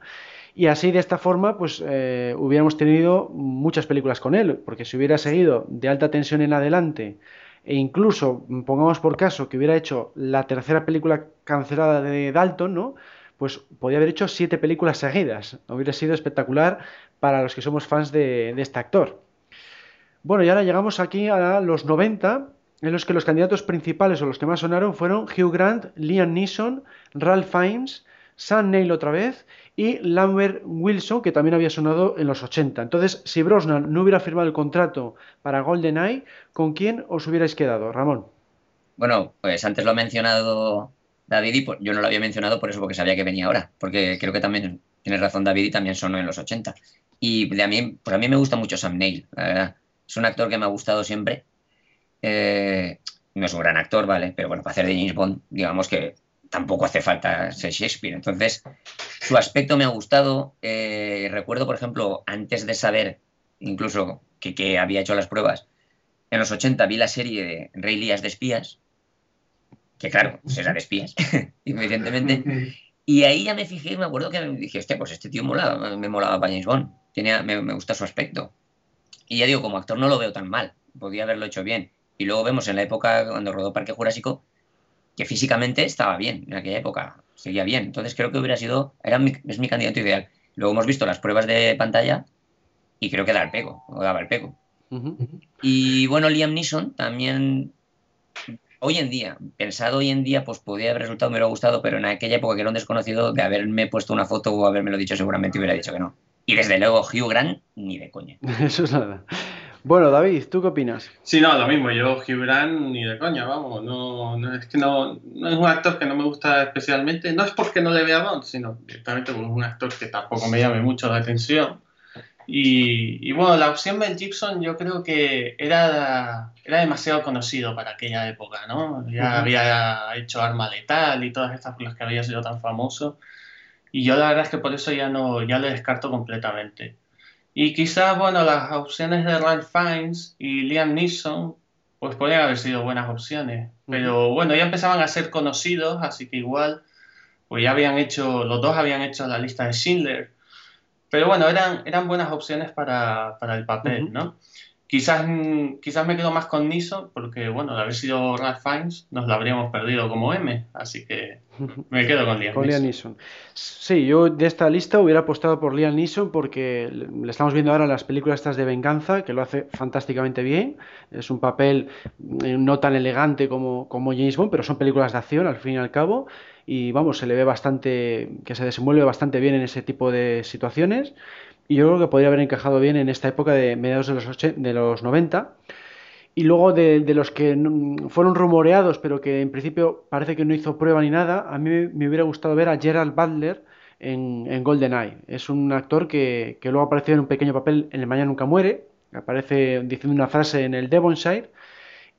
Y así, de esta forma, pues eh, hubiéramos tenido muchas películas con él, porque si hubiera seguido de alta tensión en adelante, e incluso, pongamos por caso, que hubiera hecho la tercera película cancelada de Dalton, ¿no? Pues podía haber hecho siete películas seguidas. Hubiera sido espectacular para los que somos fans de, de este actor. Bueno, y ahora llegamos aquí a los 90, en los que los candidatos principales o los que más sonaron fueron Hugh Grant, Liam Neeson, Ralph Fiennes, Sam Neill otra vez y Lambert Wilson, que también había sonado en los 80. Entonces, si Brosnan no hubiera firmado el contrato para GoldenEye, ¿con quién os hubierais quedado, Ramón? Bueno, pues antes lo ha mencionado David y yo no lo había mencionado por eso, porque sabía que venía ahora, porque creo que también tienes razón David y también sonó en los 80. Y de a mí, pues a mí me gusta mucho Sam Neill, la verdad. Es un actor que me ha gustado siempre. Eh, no es un gran actor, ¿vale? Pero bueno, para hacer de James Bond, digamos que tampoco hace falta ser Shakespeare. Entonces, su aspecto me ha gustado. Eh, recuerdo, por ejemplo, antes de saber incluso que, había hecho las pruebas, en los 80 vi la serie de Rey Lías de Espías que claro, pues era de espías, evidentemente. Y ahí ya me fijé y me acuerdo que dije, hostia, pues este tío mola, me molaba para James Bond, Tenía, me, me gusta su aspecto. Y ya digo, como actor no lo veo tan mal, podía haberlo hecho bien. Y luego vemos en la época cuando rodó Parque Jurásico que físicamente estaba bien, en aquella época, seguía bien. Entonces creo que hubiera sido, era es mi candidato ideal. Luego hemos visto las pruebas de pantalla y creo que da el pego, o daba el pego. Y bueno, Liam Neeson también, hoy en día, pensado hoy en día, pues podría haber resultado, me hubiera gustado, pero en aquella época que era un desconocido, de haberme puesto una foto o haberme lo dicho, seguramente hubiera dicho que no. Y desde luego, Hugh Grant, ni de coña. Eso es nada. Bueno, David, ¿tú qué opinas? Sí, no, lo mismo. Yo, Grant, ni de coña, vamos. No, no es que no, no, es un actor que no me gusta especialmente. No es porque no le vea Bond, sino directamente porque es un actor que tampoco me llame mucho la atención. Y, y, bueno, la opción Mel Gibson yo creo que era, era demasiado conocido para aquella época, ¿no? Ya había hecho Arma Letal y todas estas cosas que había sido tan famoso. Y yo la verdad es que por eso ya no ya le descarto completamente. Y quizás, bueno, las opciones de Ralph Fiennes y Liam Neeson, pues podrían haber sido buenas opciones. Pero bueno, ya empezaban a ser conocidos, así que igual, pues ya habían hecho, los dos habían hecho la lista de Schindler. Pero bueno, eran, eran buenas opciones para, para el papel, ¿no? Quizás, quizás me quedo más con Niso, porque bueno, de haber sido Ralph Fiennes, nos la habríamos perdido como M, así que me quedo con Liam, con Liam Neeson. Sí, yo de esta lista hubiera apostado por Liam Neeson porque le estamos viendo ahora las películas estas de venganza, que lo hace fantásticamente bien. Es un papel eh, no tan elegante como, como James Bond, pero son películas de acción al fin y al cabo. Y vamos, se le ve bastante, que se desenvuelve bastante bien en ese tipo de situaciones y yo creo que podría haber encajado bien en esta época de mediados de los, de los 90. Y luego de, los que fueron rumoreados, pero que en principio parece que no hizo prueba ni nada, a mí me hubiera gustado ver a Gerald Butler en, en GoldenEye. Es un actor que, que luego apareció en un pequeño papel en El Mañana Nunca Muere, aparece diciendo una frase en el Devonshire,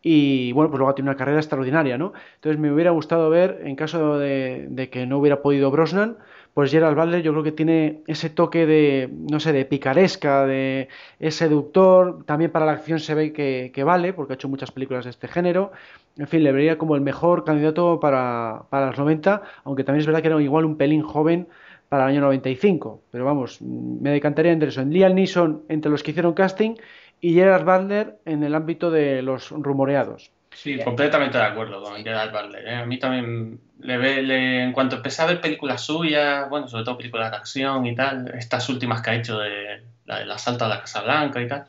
y bueno, pues luego tiene una carrera extraordinaria, ¿no? Entonces me hubiera gustado ver, en caso de que no hubiera podido Brosnan, pues Gerald Butler yo creo que tiene ese toque de, no sé, de picaresca, de es seductor, también para la acción se ve que, vale, porque ha hecho muchas películas de este género, en fin, le vería como el mejor candidato para, para los 90, aunque también es verdad que era igual un pelín joven para el año 95, pero vamos, me decantaría entre eso, en Liam Neeson entre los que hicieron casting y Gerald Butler en el ámbito de los rumoreados. Sí, completamente de acuerdo con Gerald Butler. ¿eh? A mí también le ve, en cuanto empecé a ver películas suyas, bueno, sobre todo películas de acción y tal, estas últimas que ha hecho de la del asalto a la Casa Blanca y tal,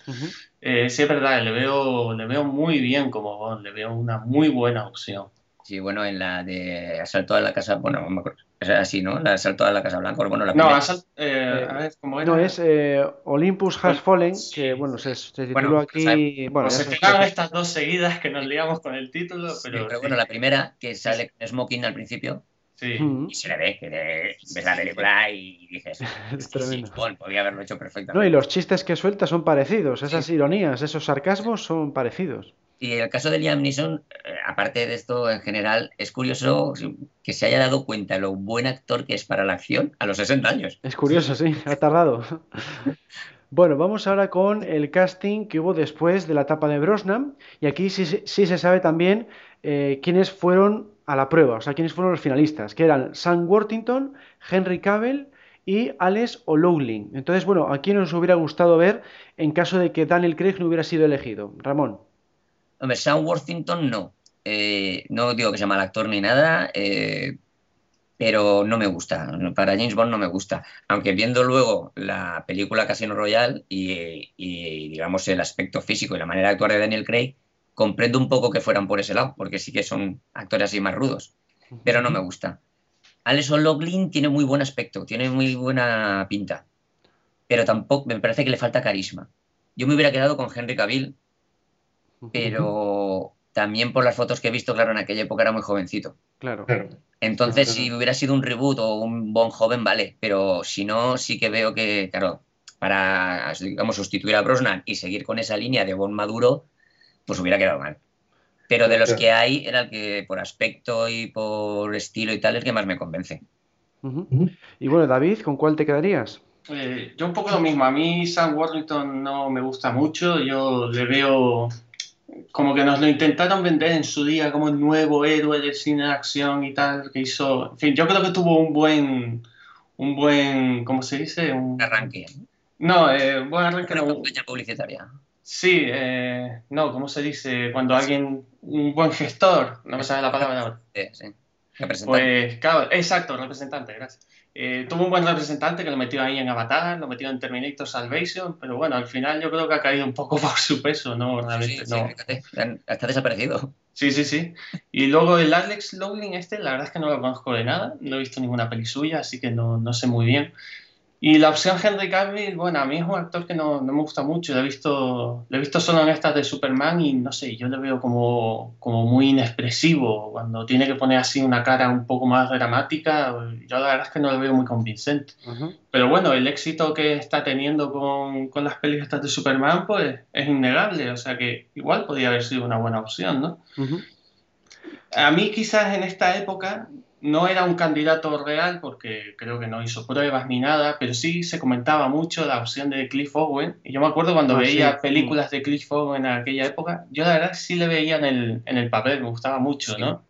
eh, sí es verdad, le veo, le veo muy bien como le veo una muy buena opción. Sí, bueno, en la de asalto a la Casa, bueno, no me acuerdo, es así, ¿no? La asalto a la Casa Blanca, bueno, la No, asalt, eh, a ver, ¿cómo era? No, es eh, Olympus Has Fallen, que bueno, se, se tituló bueno, aquí... Bueno, se pegaron estas dos seguidas que nos liamos con el título, pero... Sí, pero bueno, la primera, que sale Smoking al principio, Sí. Y se le ve, que ves la película y dices, es tremendo. Sí, podría haberlo hecho perfectamente. No, y los chistes que suelta son parecidos, esas ironías, esos sarcasmos son parecidos. Y el caso de Liam Neeson, eh, aparte de esto en general, es curioso que se haya dado cuenta lo buen actor que es para la acción a los 60 años. Es curioso, sí, ha tardado. bueno, vamos ahora con el casting que hubo después de la etapa de Brosnan. Y aquí sí, sí se sabe también eh, quiénes fueron a la prueba, o sea, quiénes fueron los finalistas, que eran Sam Worthington, Henry Cavill y Alex O'Loughlin. Entonces, bueno, ¿a quién nos hubiera gustado ver en caso de que Daniel Craig no hubiera sido elegido? Ramón. Hombre, Sam Worthington no. Eh, no digo que sea mal actor ni nada, eh, pero no me gusta. Para James Bond no me gusta. Aunque viendo luego la película Casino Royale y, y, digamos el aspecto físico y la manera de actuar de Daniel Craig, comprendo un poco que fueran por ese lado, porque sí que son actores así más rudos, pero no me gusta. Alex O'Loughlin tiene muy buen aspecto, tiene muy buena pinta, pero tampoco me parece que le falta carisma. Yo me hubiera quedado con Henry Cavill, pero también por las fotos que he visto, claro, en aquella época era muy jovencito. Claro. Entonces, si hubiera sido un reboot o un bon joven, vale, pero si no, sí que veo que, claro, para, digamos, sustituir a Brosnan y seguir con esa línea de bon maduro, pues hubiera quedado mal. Pero de los que hay, era el que por aspecto y por estilo y tal, es el que más me convence. Y bueno, David, ¿con cuál te quedarías? Eh, yo un poco lo mismo. A mí Sam Worthington no me gusta mucho. Yo le veo como que nos lo intentaron vender en su día como el nuevo héroe del cine de acción y tal, que hizo, en fin, yo creo que tuvo un buen, un buen, ¿cómo se dice? Un arranque. No, eh, buen arranque. Una campaña publicitaria. Sí, eh, no, ¿cómo se dice? Cuando alguien, un buen gestor, no me sale la palabra. Sí, sí. Representante. Pues, claro, exacto, representante, gracias. Eh, tuvo un buen representante que lo metió ahí en Avatar, lo metió en Terminator Salvation, pero bueno, al final yo creo que ha caído un poco por su peso, ¿no? Realmente, sí, no. Fíjate, está desaparecido. Sí, sí, sí. Y luego el Alex Lowling este, la verdad es que no lo conozco de nada, no he visto ninguna peli suya, así que no, no sé muy bien. Y la opción Henry Cavill, bueno, a mí es un actor que no, no, me gusta mucho, lo he, visto, lo he visto solo en estas de Superman y no sé, yo le veo como, como muy inexpresivo, cuando tiene que poner así una cara un poco más dramática, yo la verdad es que no lo veo muy convincente. Uh -huh. Pero bueno, el éxito que está teniendo con, con, las pelis estas de Superman, pues es innegable, o sea que igual podría haber sido una buena opción, ¿no? Uh -huh. A mí quizás en esta época no era un candidato real porque creo que no hizo pruebas ni nada, pero sí se comentaba mucho la opción de Cliff Owen. Y yo me acuerdo cuando Ah, veía sí. películas de Cliff Owen en aquella época, yo la verdad sí le veía en el, en el papel, me gustaba mucho, Sí. ¿no?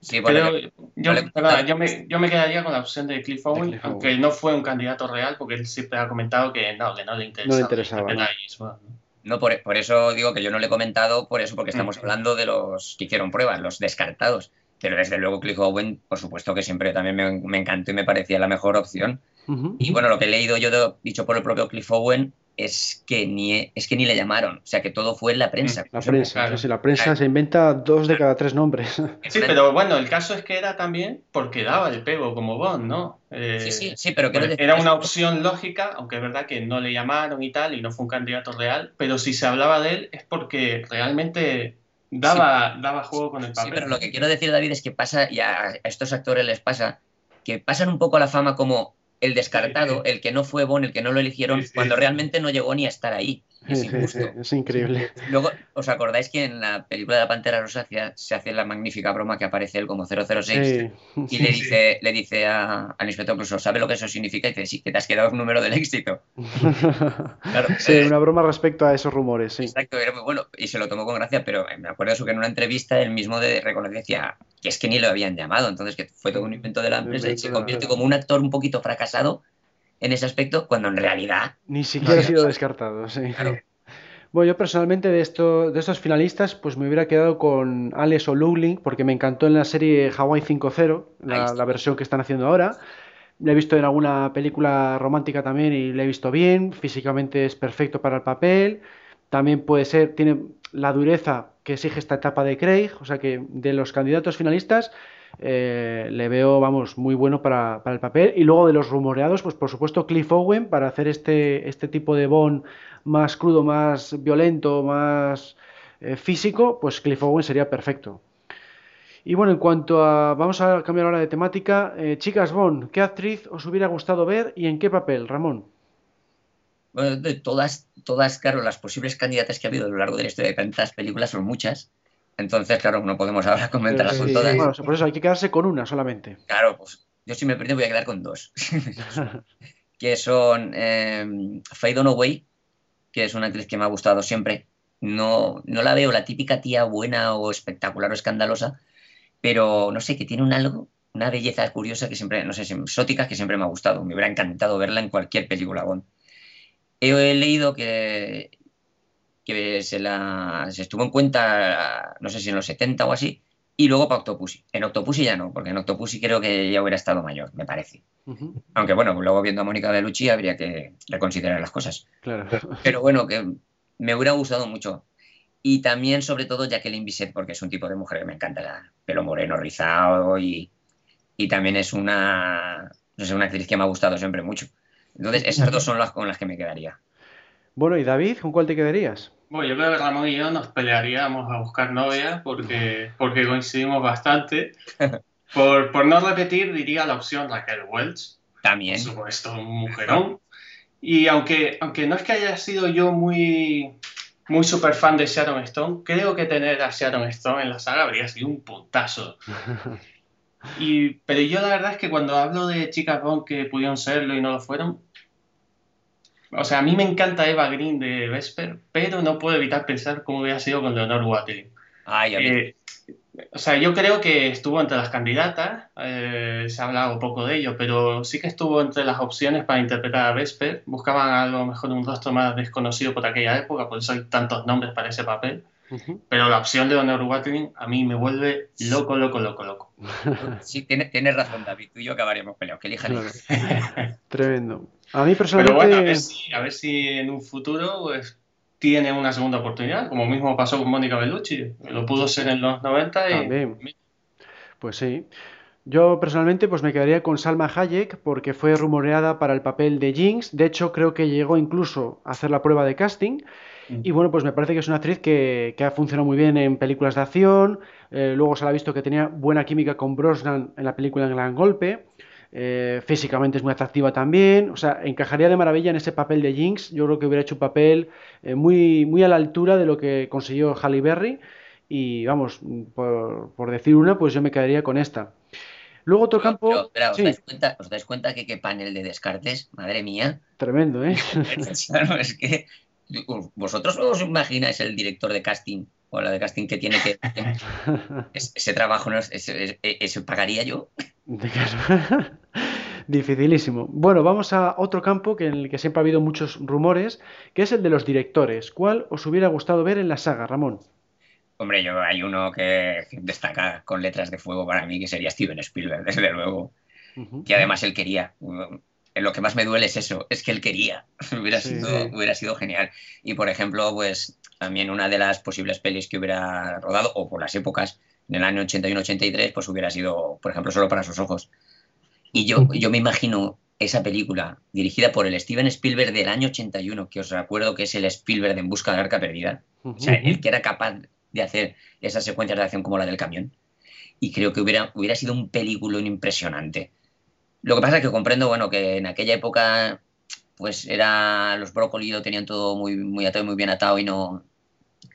Sí, Pero yo- le- me, yo me quedaría con la opción de Cliff Owen, Cliff aunque Owen. no fue un candidato real, porque él siempre ha comentado que no, que no le interesaba. interesaba, ¿no? a James Bond, ¿no? No, por, por eso digo que yo no le he comentado, por eso, porque estamos Mm. hablando de los que hicieron pruebas, los descartados. Pero desde luego Cliff Owen, por supuesto que siempre también me, me encantó y me parecía la mejor opción. Y bueno, lo que he leído yo, de- dicho por el propio Cliff Owen, es que ni, es que ni le llamaron. O sea, que todo fue en la prensa. La prensa, Claro. sí, sí, la prensa se inventa dos de cada tres nombres. Sí, pero bueno, el caso es que era también porque daba el pego como Bond, ¿no? Eh, Sí, sí, sí, pero Pues era una opción lógica, aunque es verdad que no le llamaron y tal, y no fue un candidato real, pero si se hablaba de él es porque realmente daba, daba juego con el Sí, papel. pero lo que quiero decir, David, es que pasa, y a, estos actores les pasa, que pasan un poco a la fama como el descartado, Sí, el que no fue Bond, el que no lo eligieron, Sí, sí, cuando sí. realmente no llegó ni a estar ahí. Es Sí, sí, es increíble. Luego, ¿os acordáis que en la película de la Pantera Rosa se hace la magnífica broma que aparece él como 006? Sí. Y le dice, le dice a- al inspector Clouseau, ¿sabe lo que eso significa? Y dice, sí, que te has quedado un número del éxito. Claro, Sí, eh, una broma respecto a esos rumores, sí. Exacto, era muy bueno y se lo tomó con gracia, pero me acuerdo eso que en una entrevista él mismo de reconocer decía que es que ni lo habían llamado, entonces que fue todo un invento de la empresa y se convierte como un actor un poquito fracasado en ese aspecto, cuando en realidad, Ni siquiera ha sido descartado, sí. Claro. Bueno, yo personalmente de, esto, de estos finalistas, pues me hubiera quedado con Alex O'Loughlin, porque me encantó en la serie Hawaii 5.0, Ahí la, la versión que están haciendo ahora. La he visto en alguna película romántica también y la he visto bien. Físicamente es perfecto para el papel. También puede ser, tiene la dureza que exige esta etapa de Craig. O sea que de los candidatos finalistas eh, le veo, vamos, muy bueno para, el papel. Y luego de los rumoreados, pues por supuesto Cliff Owen para hacer este, este tipo de Bond más crudo, más violento, más eh, físico, pues Cliff Owen sería perfecto. Y bueno, en cuanto a. Vamos a cambiar ahora de temática. Eh, chicas Bond, ¿qué actriz os hubiera gustado ver y en qué papel, Ramón? bueno, de todas, todas, claro, las posibles candidatas que ha habido a lo largo de la historia de tantas películas son muchas, entonces, claro, no podemos ahora comentarlas con sí, todas. bueno, por eso hay que quedarse con una solamente. Claro, pues yo si me permite voy a quedar con dos, que son eh, Faye Dunaway, que es una actriz que me ha gustado siempre. No, no la veo la típica tía buena o espectacular o escandalosa, pero no sé, que tiene un algo, una belleza curiosa que siempre, no sé, exótica que siempre me ha gustado. Me hubiera encantado verla en cualquier película Bond. He leído que, que se, la, se estuvo en cuenta, no sé si en los 70 o así, y luego para Octopussy. En Octopussy ya no, porque en Octopussy creo que ya hubiera estado mayor, me parece. Aunque bueno, luego viendo a Mónica Bellucci habría que reconsiderar las cosas. claro. Pero bueno, que me hubiera gustado mucho. Y también, sobre todo, Jacqueline Bisset, porque es un tipo de mujer que me encanta, la pelo moreno, rizado, y, y también es una, no sé, una actriz que me ha gustado siempre mucho. Entonces, esas dos son las con las que me quedaría. Bueno, ¿y David, con cuál te quedarías? Bueno, yo creo que Ramón y yo nos pelearíamos a buscar novia porque, porque coincidimos bastante. Por, por no repetir, diría la opción Raquel Welch. Por También, supuesto, un mujerón. Y aunque, aunque no es que haya sido yo muy, muy super fan de Sharon Stone, creo que tener a Sharon Stone en la saga habría sido un puntazo. Y, pero yo la verdad es que cuando hablo de chicas Bond que pudieron serlo y no lo fueron, o sea, a mí me encanta Eva Green de Vesper, pero no puedo evitar pensar cómo hubiera sido con Leonor Watling. Ay, a mí- Eh, o sea, yo creo que estuvo entre las candidatas, eh, se ha hablado poco de ello, pero sí que estuvo entre las opciones para interpretar a Vesper. Buscaban a lo mejor un rostro más desconocido por aquella época, por eso hay tantos nombres para ese papel. Pero la opción de Honor Watling a mí me vuelve loco, loco, loco, loco. sí, tiene- tienes razón, David. Tú y yo acabaríamos peleados. Que elijan Claro. Tremendo. A mí Pero personalmente. bueno, a ver si, a ver si en un futuro pues, tiene una segunda oportunidad, como mismo pasó con Mónica Bellucci. Lo pudo ser en los 90 y También. Pues sí. Yo personalmente pues me quedaría con Salma Hayek porque fue rumoreada para el papel de Jinx. De hecho, creo que llegó incluso a hacer la prueba de casting. Y bueno, pues me parece que es una actriz que, que ha funcionado muy bien en películas de acción. Eh, luego se le ha visto que tenía buena química con Brosnan en la película El Gran Golpe. Eh, físicamente es muy atractiva también. O sea, encajaría de maravilla en ese papel de Jinx. Yo creo que hubiera hecho un papel eh, muy, muy a la altura de lo que consiguió Halle Berry. Y vamos, por, por decir una, pues yo me quedaría con esta. Luego otro campo. Pero, ¿os, sí, dais cuenta, ¿os dais cuenta que qué panel de descartes? Madre mía. tremendo, ¿eh? Es que vosotros os imagináis el director de casting o la de casting que tiene que... es- ese trabajo, no es- ese, ese- ese pagaría yo. Dificilísimo. Bueno, vamos a otro campo que en el que siempre ha habido muchos rumores, que es el de los directores. ¿Cuál os hubiera gustado ver en la saga, Ramón? Hombre, yo hay uno que destaca con letras de fuego para mí, que sería Steven Spielberg, desde luego. Y además él quería. En lo que más me duele es eso, es que él quería. Hubiera, Sí. sido, hubiera sido genial. Y por ejemplo, pues también una de las posibles pelis que hubiera rodado, o por las épocas, en el año 81-83, pues hubiera sido, por ejemplo, Solo para sus ojos. Y yo, yo me imagino esa película dirigida por el Steven Spielberg del año 81, que os recuerdo que es el Spielberg de En busca del arca perdida. Ujú. O sea, el que era capaz de hacer esas secuencias de acción como la del camión. Y creo que hubiera, hubiera sido un peliculón impresionante. Lo que pasa es que comprendo, bueno, que en aquella época, pues era. Los brócoli lo tenían todo muy, muy atado y muy bien atado y no.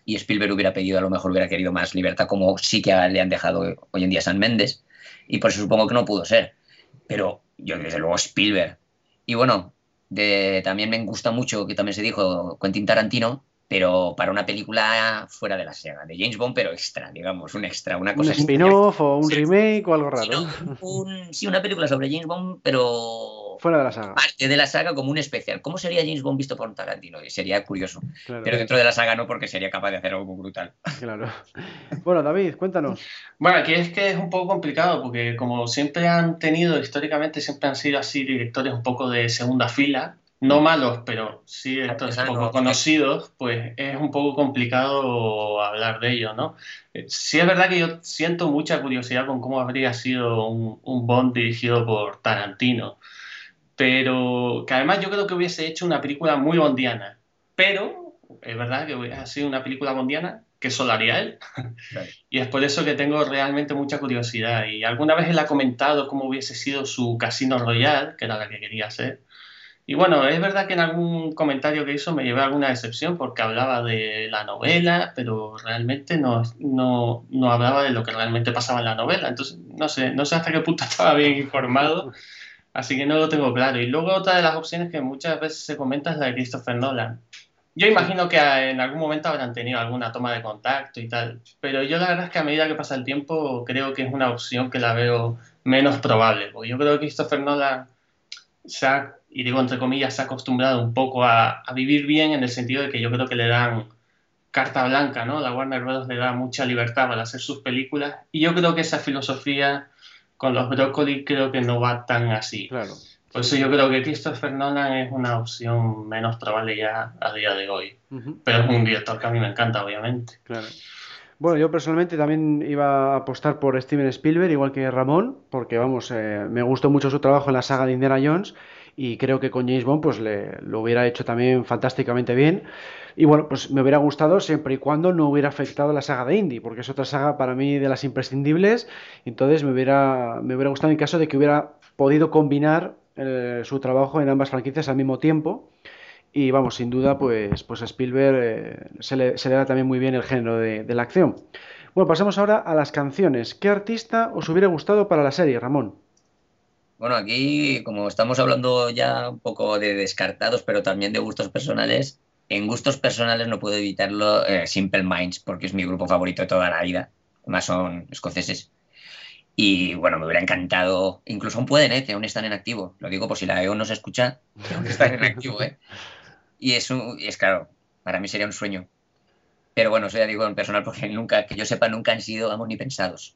Y Spielberg hubiera pedido, a lo mejor hubiera querido más libertad, como sí que le han dejado hoy en día San Méndez. Y por eso supongo que no pudo ser. Pero yo, desde luego, Spielberg. Y bueno, de, también me gusta mucho, que también se dijo, Quentin Tarantino, pero para una película fuera de la saga, de James Bond, pero extra, digamos, un extra, una Un cosa spin-off o un remake o algo Sí, raro. no, un- sí, una película sobre James Bond, pero Fuera de la saga. parte de la saga como un especial. ¿Cómo sería James Bond visto por Tarantino? Y Sería curioso. Claro, Pero dentro de la saga no, porque sería capaz de hacer algo muy brutal. claro. Bueno, David, cuéntanos. Bueno, aquí es que es un poco complicado porque como siempre han tenido, históricamente siempre han sido así directores un poco de segunda fila, no malos, pero sí directores Artesanos. poco conocidos, pues es un poco complicado hablar de ello, ¿no? Eh, Sí es verdad que yo siento mucha curiosidad con cómo habría sido un, un Bond dirigido por Tarantino, pero que además yo creo que hubiese hecho una película muy bondiana, pero es verdad que hubiese sido una película bondiana que solo haría él. Y es por eso que tengo realmente mucha curiosidad. Y alguna vez él ha comentado cómo hubiese sido su Casino Royale, que era la que quería hacer. Y bueno, es verdad que en algún comentario que hizo me llevé alguna decepción porque hablaba de la novela, pero realmente no, no, no hablaba de lo que realmente pasaba en la novela. Entonces, no sé, no sé hasta qué punto estaba bien informado, así que no lo tengo claro. Y luego otra de las opciones que muchas veces se comenta es la de Christopher Nolan. Yo imagino que en algún momento habrán tenido alguna toma de contacto y tal, pero yo la verdad es que a medida que pasa el tiempo creo que es una opción que la veo menos probable, porque yo creo que Christopher Nolan se ha, y digo entre comillas, se ha acostumbrado un poco a, a vivir bien en el sentido de que yo creo que le dan carta blanca, ¿no? La Warner Bros. le da mucha libertad para hacer sus películas y yo creo que esa filosofía con los brócoli creo que no va tan así. Claro. Por eso yo creo que Christopher Nolan es una opción menos probable ya a día de hoy. Pero es un director que a mí me encanta, obviamente. Claro. Bueno, yo personalmente también iba a apostar por Steven Spielberg, igual que Ramón, porque vamos, eh, me gustó mucho su trabajo en la saga de Indiana Jones y creo que con James Bond pues le, lo hubiera hecho también fantásticamente bien. Y bueno, pues me hubiera gustado siempre y cuando no hubiera afectado la saga de Indy, porque es otra saga para mí de las imprescindibles. Entonces me hubiera, me hubiera gustado en caso de que hubiera podido combinar eh, su trabajo en ambas franquicias al mismo tiempo. Y vamos, sin duda, pues, pues a Spielberg eh, se, le, da también muy bien el género de la acción. Bueno, pasamos ahora a las canciones. ¿Qué artista os hubiera gustado para la serie, Ramón? Bueno, aquí, como estamos hablando ya un poco de descartados, pero también de gustos personales, en gustos personales no puedo evitarlo eh, Simple Minds, porque es mi grupo favorito de toda la vida. Además son escoceses. Y bueno, me hubiera encantado, incluso aún pueden, ¿eh? que aún están en activo. Lo digo por si la EO no se escucha, que aún están en activo. ¿eh? Y es, y es claro, para mí sería un sueño. Pero bueno, eso ya digo en personal porque nunca, que yo sepa, nunca han sido, vamos, ni pensados.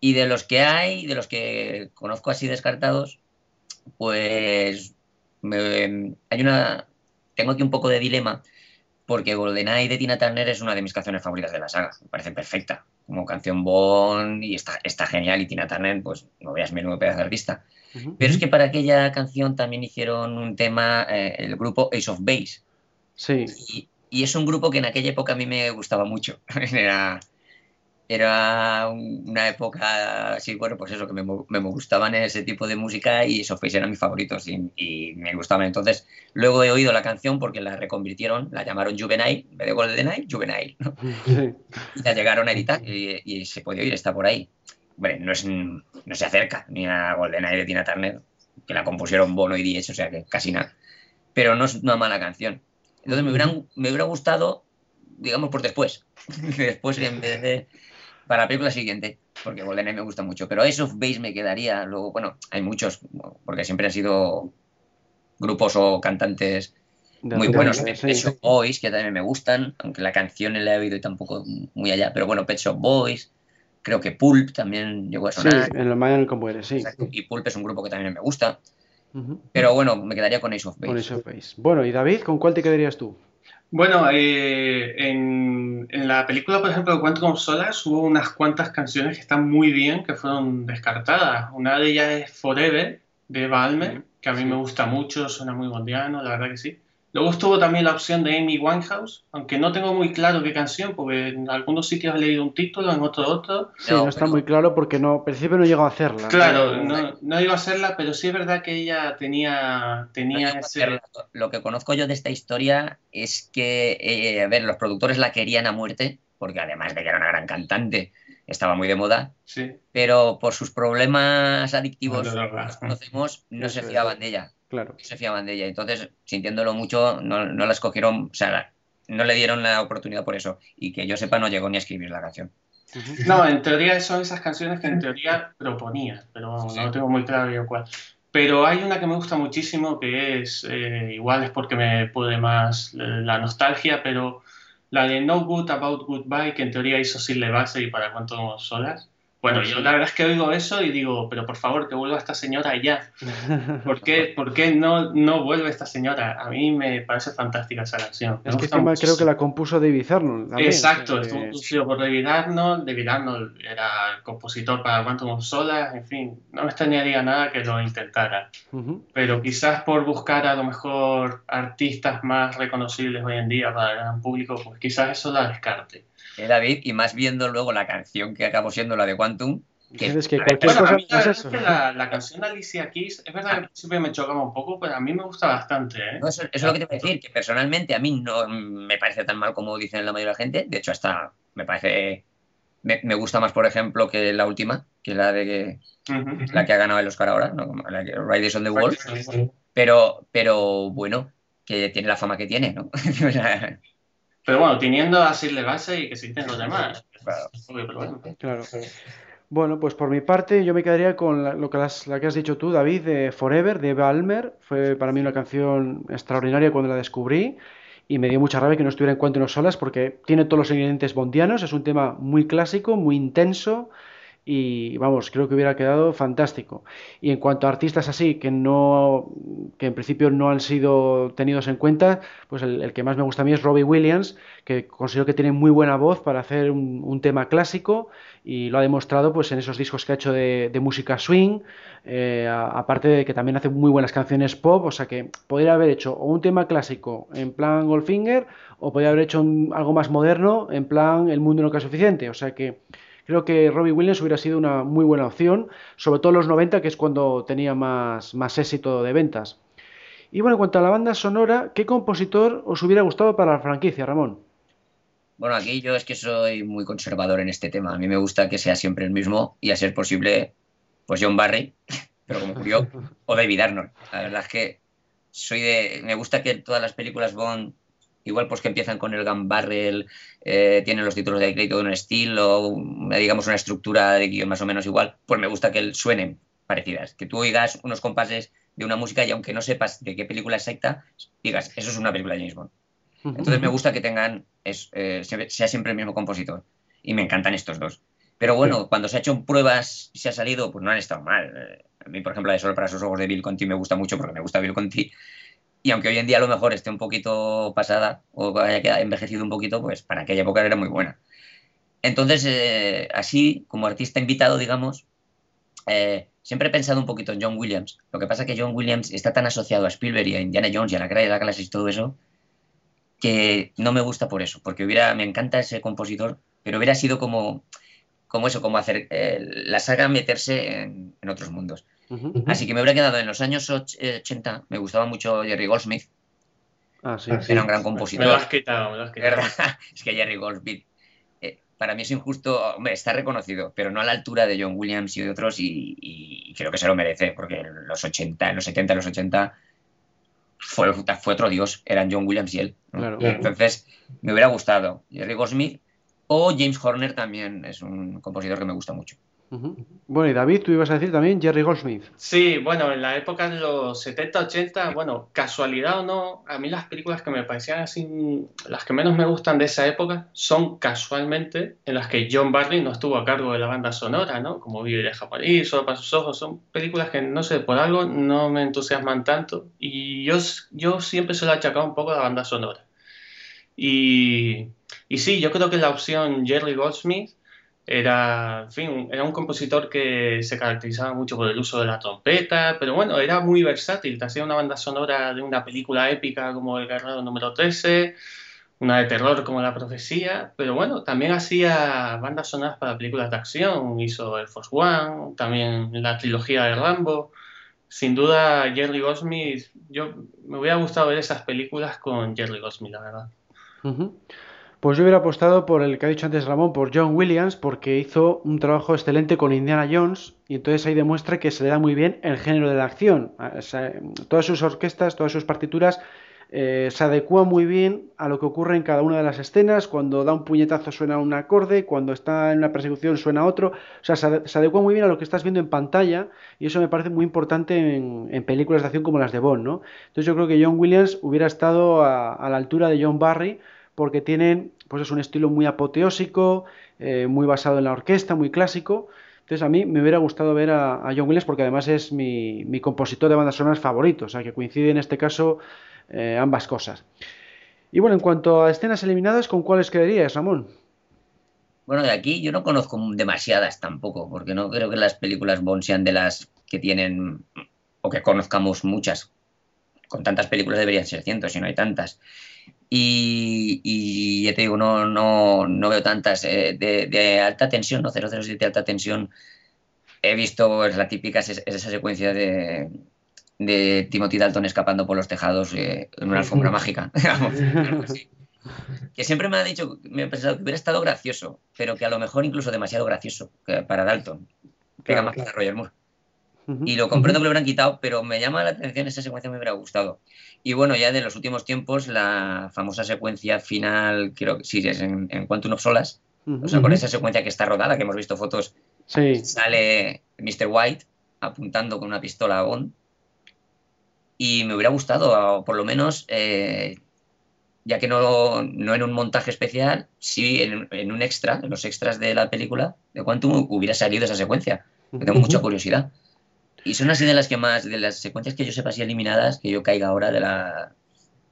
Y de los que hay, de los que conozco así descartados, pues hay una. Tengo aquí un poco de dilema, porque GoldenEye de Tina Turner es una de mis canciones favoritas de la saga. Me parece perfecta. Como canción Bond y está, está genial. Y Tina Turner, pues no veas menudo pedazo de artista. Pero es que para aquella canción también hicieron un tema, eh, el grupo Ace of Base. Sí. Y, y, es un grupo que en aquella época a mí me gustaba mucho. Era era una época así, bueno, pues eso, que me, me, gustaban ese tipo de música y Face eran mis favoritos y, y, me gustaban. Entonces, luego he oído la canción porque la reconvirtieron, la llamaron Juvenile, en vez de GoldenEye, Juvenile. ¿no? Sí. Y la llegaron a editar y, y, se puede oír, está por ahí. Bueno, no, es, no se acerca ni a GoldenEye de Tina Turner, que la compusieron Bono y Diez, o sea que casi nada. Pero no es una mala canción. Entonces, me, hubieran, me hubiera gustado, digamos, por después. después, en vez de para la película siguiente, porque GoldenEye me gusta mucho, pero Ace of Base me quedaría, luego, bueno, hay muchos, porque siempre han sido grupos o cantantes muy buenos. Pet Shop Boys, que también me gustan, aunque la canción la he oído y tampoco muy allá, pero bueno, Pet Shop Boys, creo que Pulp también llegó a sonar. Sí, en el Mayan Compuere, sí. Exacto. Y Pulp es un grupo que también me gusta. Uh -huh. Pero bueno, me quedaría con Ace of Base. Con Ace of Base. Bueno, y David, ¿con cuál te quedarías tú? Bueno, eh, en, en, la película, por ejemplo, de Quantum of Solace hubo unas cuantas canciones que están muy bien, que fueron descartadas. Una de ellas es Forever, de Eva Almer, que a mí sí. me gusta mucho, suena muy bondiano, la verdad que sí. Luego estuvo también la opción de Amy Winehouse, aunque no tengo muy claro qué canción, porque en algunos sitios he leído un título, en otro otro. Sí, no, no está pero... muy claro porque no, al principio no llegó a hacerla. Claro, no, no iba a hacerla, pero sí es verdad que ella tenía, tenía no ese... Lo que conozco yo de esta historia es que, eh, a ver, los productores la querían a muerte, porque además de que era una gran cantante, estaba muy de moda, sí. pero por sus problemas adictivos, no, no, no. conocemos, no se fiaban de ella. Claro. se fiaban de ella. Entonces, sintiéndolo mucho, no, no la escogieron, o sea, no le dieron la oportunidad por eso. Y que yo sepa, no llegó ni a escribir la canción. No, en teoría son esas canciones que en teoría proponía, pero vamos, sí. no tengo muy claro yo cuál. Pero hay una que me gusta muchísimo que es, eh, igual es porque me puede más la nostalgia, pero la de No Good About Goodbye, que en teoría hizo Sille Base y para cuánto solas. Bueno, yo la verdad es que oigo eso y digo, pero por favor, que vuelva esta señora ya. ¿Por qué, ¿por qué no, no vuelve esta señora? A mí me parece fantástica esa canción. Me es que encima creo que la compuso David Arnold. También. Exacto, estuvo producido por David Arnold. David Arnold era el compositor para Quantum of Solas. En fin, no me extrañaría nada que lo intentara. Uh -huh. Pero quizás por buscar a lo mejor artistas más reconocibles hoy en día para el gran público, pues quizás eso la descarte. Eh, David, y más viendo luego la canción que acabó siendo la de Quantum. Que, es que cualquier bueno, cosa mí, la, es eso. Que la, la, canción de Alicia Keys, es verdad que principio me chocaba un poco, pero a mí me gusta bastante. ¿eh? No, eso, eso, es lo que te voy a decir, que personalmente a mí no me parece tan mal como dicen la mayoría de la gente. De hecho, hasta me parece. Me, me gusta más, por ejemplo, que la última, que la de uh -huh. la que ha ganado el Oscar ahora, ¿no? la que Riders on the Wall. Pero, pero bueno, que tiene la fama que tiene, ¿no? Pero bueno, teniendo a Sir Base y que existen los demás. Claro. claro. Bueno, pues por mi parte yo me quedaría con la, lo que las, la que has dicho tú, David, de Forever, de Eva Almer. Fue para mí una canción extraordinaria cuando la descubrí y me dio mucha rabia que no estuviera en cuanto no solas porque tiene todos los ingredientes bondianos, es un tema muy clásico, muy intenso y vamos, creo que hubiera quedado fantástico. Y en cuanto a artistas así, que no que en principio no han sido tenidos en cuenta, pues el, que más me gusta a mí es Robbie Williams, que considero que tiene muy buena voz para hacer un, tema clásico y lo ha demostrado pues en esos discos que ha hecho de, de música swing, eh, aparte de que también hace muy buenas canciones pop, o sea que podría haber hecho o un tema clásico en plan Goldfinger o podría haber hecho algo más moderno en plan El mundo no es suficiente, o sea que Creo que Robbie Williams hubiera sido una muy buena opción, sobre todo en los 90, que es cuando tenía más, más éxito de ventas. Y bueno, en cuanto a la banda sonora, ¿qué compositor os hubiera gustado para la franquicia, Ramón? Bueno, aquí yo es que soy muy conservador en este tema. A mí me gusta que sea siempre el mismo y a ser posible, pues John Barry, pero como murió, o David Arnold. La verdad es que soy de. Me gusta que todas las películas Bond, igual pues que empiezan con el gun barrel, eh, tienen los títulos de crédito de un estilo, digamos una estructura de guion más o menos igual, pues me gusta que suenen parecidas. Que tú oigas unos compases de una música y aunque no sepas de qué película exacta, digas, eso es una película de James Bond. Entonces me gusta que tengan, es, eh, sea siempre el mismo compositor. Y me encantan estos dos. Pero bueno, cuando se ha hecho pruebas y se ha salido, pues no han estado mal. A mí, por ejemplo, de Solo para sus ojos de Bill Conti me gusta mucho porque me gusta Bill Conti. Y aunque hoy en día a lo mejor esté un poquito pasada o haya envejecido un poquito, pues para aquella época era muy buena. Entonces, eh, así, como artista invitado, digamos, eh, siempre he pensado un poquito en John Williams. Lo que pasa es que John Williams está tan asociado a Spielberg y a Indiana Jones y a la Guerra de la Galaxia y todo eso, que no me gusta por eso, porque hubiera, me encanta ese compositor, pero hubiera sido como, como eso, como hacer eh, la saga meterse en, otros mundos. Así que me hubiera quedado en los años 80, me gustaba mucho Jerry Goldsmith. Ah, sí, Era un gran compositor. Me lo has quitado, me lo has quitado. es que Jerry Goldsmith para mí es injusto, hombre, está reconocido, pero no a la altura de John Williams y de otros, y, creo que se lo merece, porque en los 80, en los 70, en los 80 fue, fue otro dios, eran John Williams y él. Entonces, me hubiera gustado Jerry Goldsmith o James Horner también es un compositor que me gusta mucho. Bueno, y David, tú ibas a decir también Jerry Goldsmith. Sí, bueno, en la época de los 70, 80, bueno, casualidad o no, a mí las películas que me parecían así, las que menos me gustan de esa época, son casualmente en las que John Barry no estuvo a cargo de la banda sonora, ¿no? Como Vive de Japonés, Solo para sus ojos, son películas que no sé, por algo no me entusiasman tanto y yo, yo siempre se lo he achacado un poco a la banda sonora. Y, y sí, yo creo que la opción Jerry Goldsmith era, en fin, era un compositor que se caracterizaba mucho por el uso de la trompeta, pero bueno, era muy versátil. Te hacía una banda sonora de una película épica como El Guerrero número 13, una de terror como La Profecía, pero bueno, también hacía bandas sonoras para películas de acción. Hizo El Force One, también la trilogía de Rambo. Sin duda, Jerry Goldsmith, yo me hubiera gustado ver esas películas con Jerry Goldsmith, la verdad. Pues yo hubiera apostado por el que ha dicho antes Ramón, por John Williams, porque hizo un trabajo excelente con Indiana Jones y entonces ahí demuestra que se le da muy bien el género de la acción. todas sus orquestas, todas sus partituras eh, se adecúan muy bien a lo que ocurre en cada una de las escenas. Cuando da un puñetazo suena un acorde, cuando está en una persecución suena otro. O sea, se, adecua muy bien a lo que estás viendo en pantalla y eso me parece muy importante en, películas de acción como las de Bond, ¿no? Entonces yo creo que John Williams hubiera estado a la altura de John Barry porque tienen, pues es un estilo muy apoteósico, eh, muy basado en la orquesta, muy clásico. Entonces a mí me hubiera gustado ver a, John Williams porque además es mi, compositor de bandas sonoras favorito, o sea que coincide en este caso eh, ambas cosas. Y bueno, en cuanto a escenas eliminadas, ¿con cuáles quedarías, Ramón? Bueno, de aquí yo no conozco demasiadas tampoco, porque no creo que las películas Bond sean de las que tienen, o que conozcamos muchas. Con tantas películas deberían ser cientos, si no hay tantas. Y, ya te digo, no, no, no veo tantas. Eh, de, alta tensión, ¿no? 007 de alta tensión. He visto es la típica, es, esa secuencia de, de Timothy Dalton escapando por los tejados eh, en una alfombra mágica. que siempre me ha dicho, me he pensado que hubiera estado gracioso, pero que a lo mejor incluso demasiado gracioso para Dalton. Pega más para Roger Moore. Y lo comprendo que lo hubieran quitado, pero me llama la atención, esa secuencia me hubiera gustado. Y bueno, ya de los últimos tiempos, la famosa secuencia final, creo que sí, es en, en Quantum of Solas, o sea, con esa secuencia que está rodada, que hemos visto fotos, sale Mr. White apuntando con una pistola a Bond. Y me hubiera gustado, por lo menos, eh, ya que no, no, en un montaje especial, sí en, en, un extra, en los extras de la película de Quantum hubiera salido esa secuencia. tengo mucha curiosidad. Y son así de las que más, de las secuencias que yo sepa así eliminadas, que yo caiga ahora de la.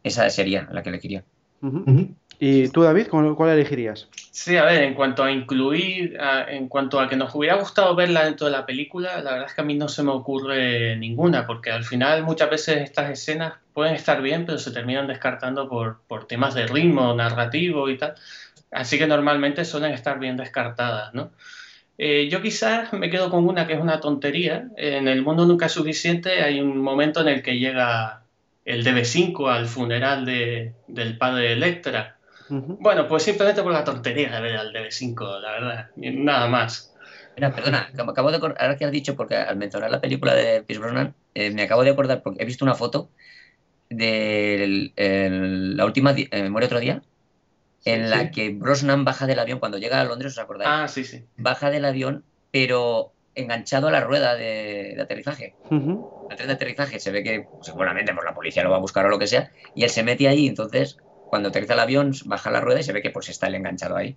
Esa sería la que elegiría. ¿Y tú, David, cuál elegirías? Sí, a ver, en cuanto a incluir, en cuanto a que nos hubiera gustado verla dentro de la película, la verdad es que a mí no se me ocurre ninguna, porque al final muchas veces estas escenas pueden estar bien, pero se terminan descartando por, por temas de ritmo, narrativo y tal. Así que normalmente suelen estar bien descartadas, ¿no? Eh, yo quizás me quedo con una que es una tontería. En el mundo nunca es suficiente. Hay un momento en el que llega el DB5 al funeral de, del padre de Electra. Bueno, pues simplemente por la tontería de ver al DB5, la verdad. Nada más. Mira, perdona, acabo de ahora que has dicho, porque al mencionar la película de Pierce Brosnan, eh, me acabo de acordar, porque he visto una foto de la última, eh, Muere otro día, en la que Brosnan baja del avión cuando llega a Londres, ¿os acordáis? Ah, sí, sí. Baja del avión, pero enganchado a la rueda de, aterrizaje. La tren de aterrizaje se ve que seguramente pues, la policía lo va a buscar o lo que sea, y él se mete ahí, entonces cuando aterriza el avión baja la rueda y se ve que pues está el enganchado ahí.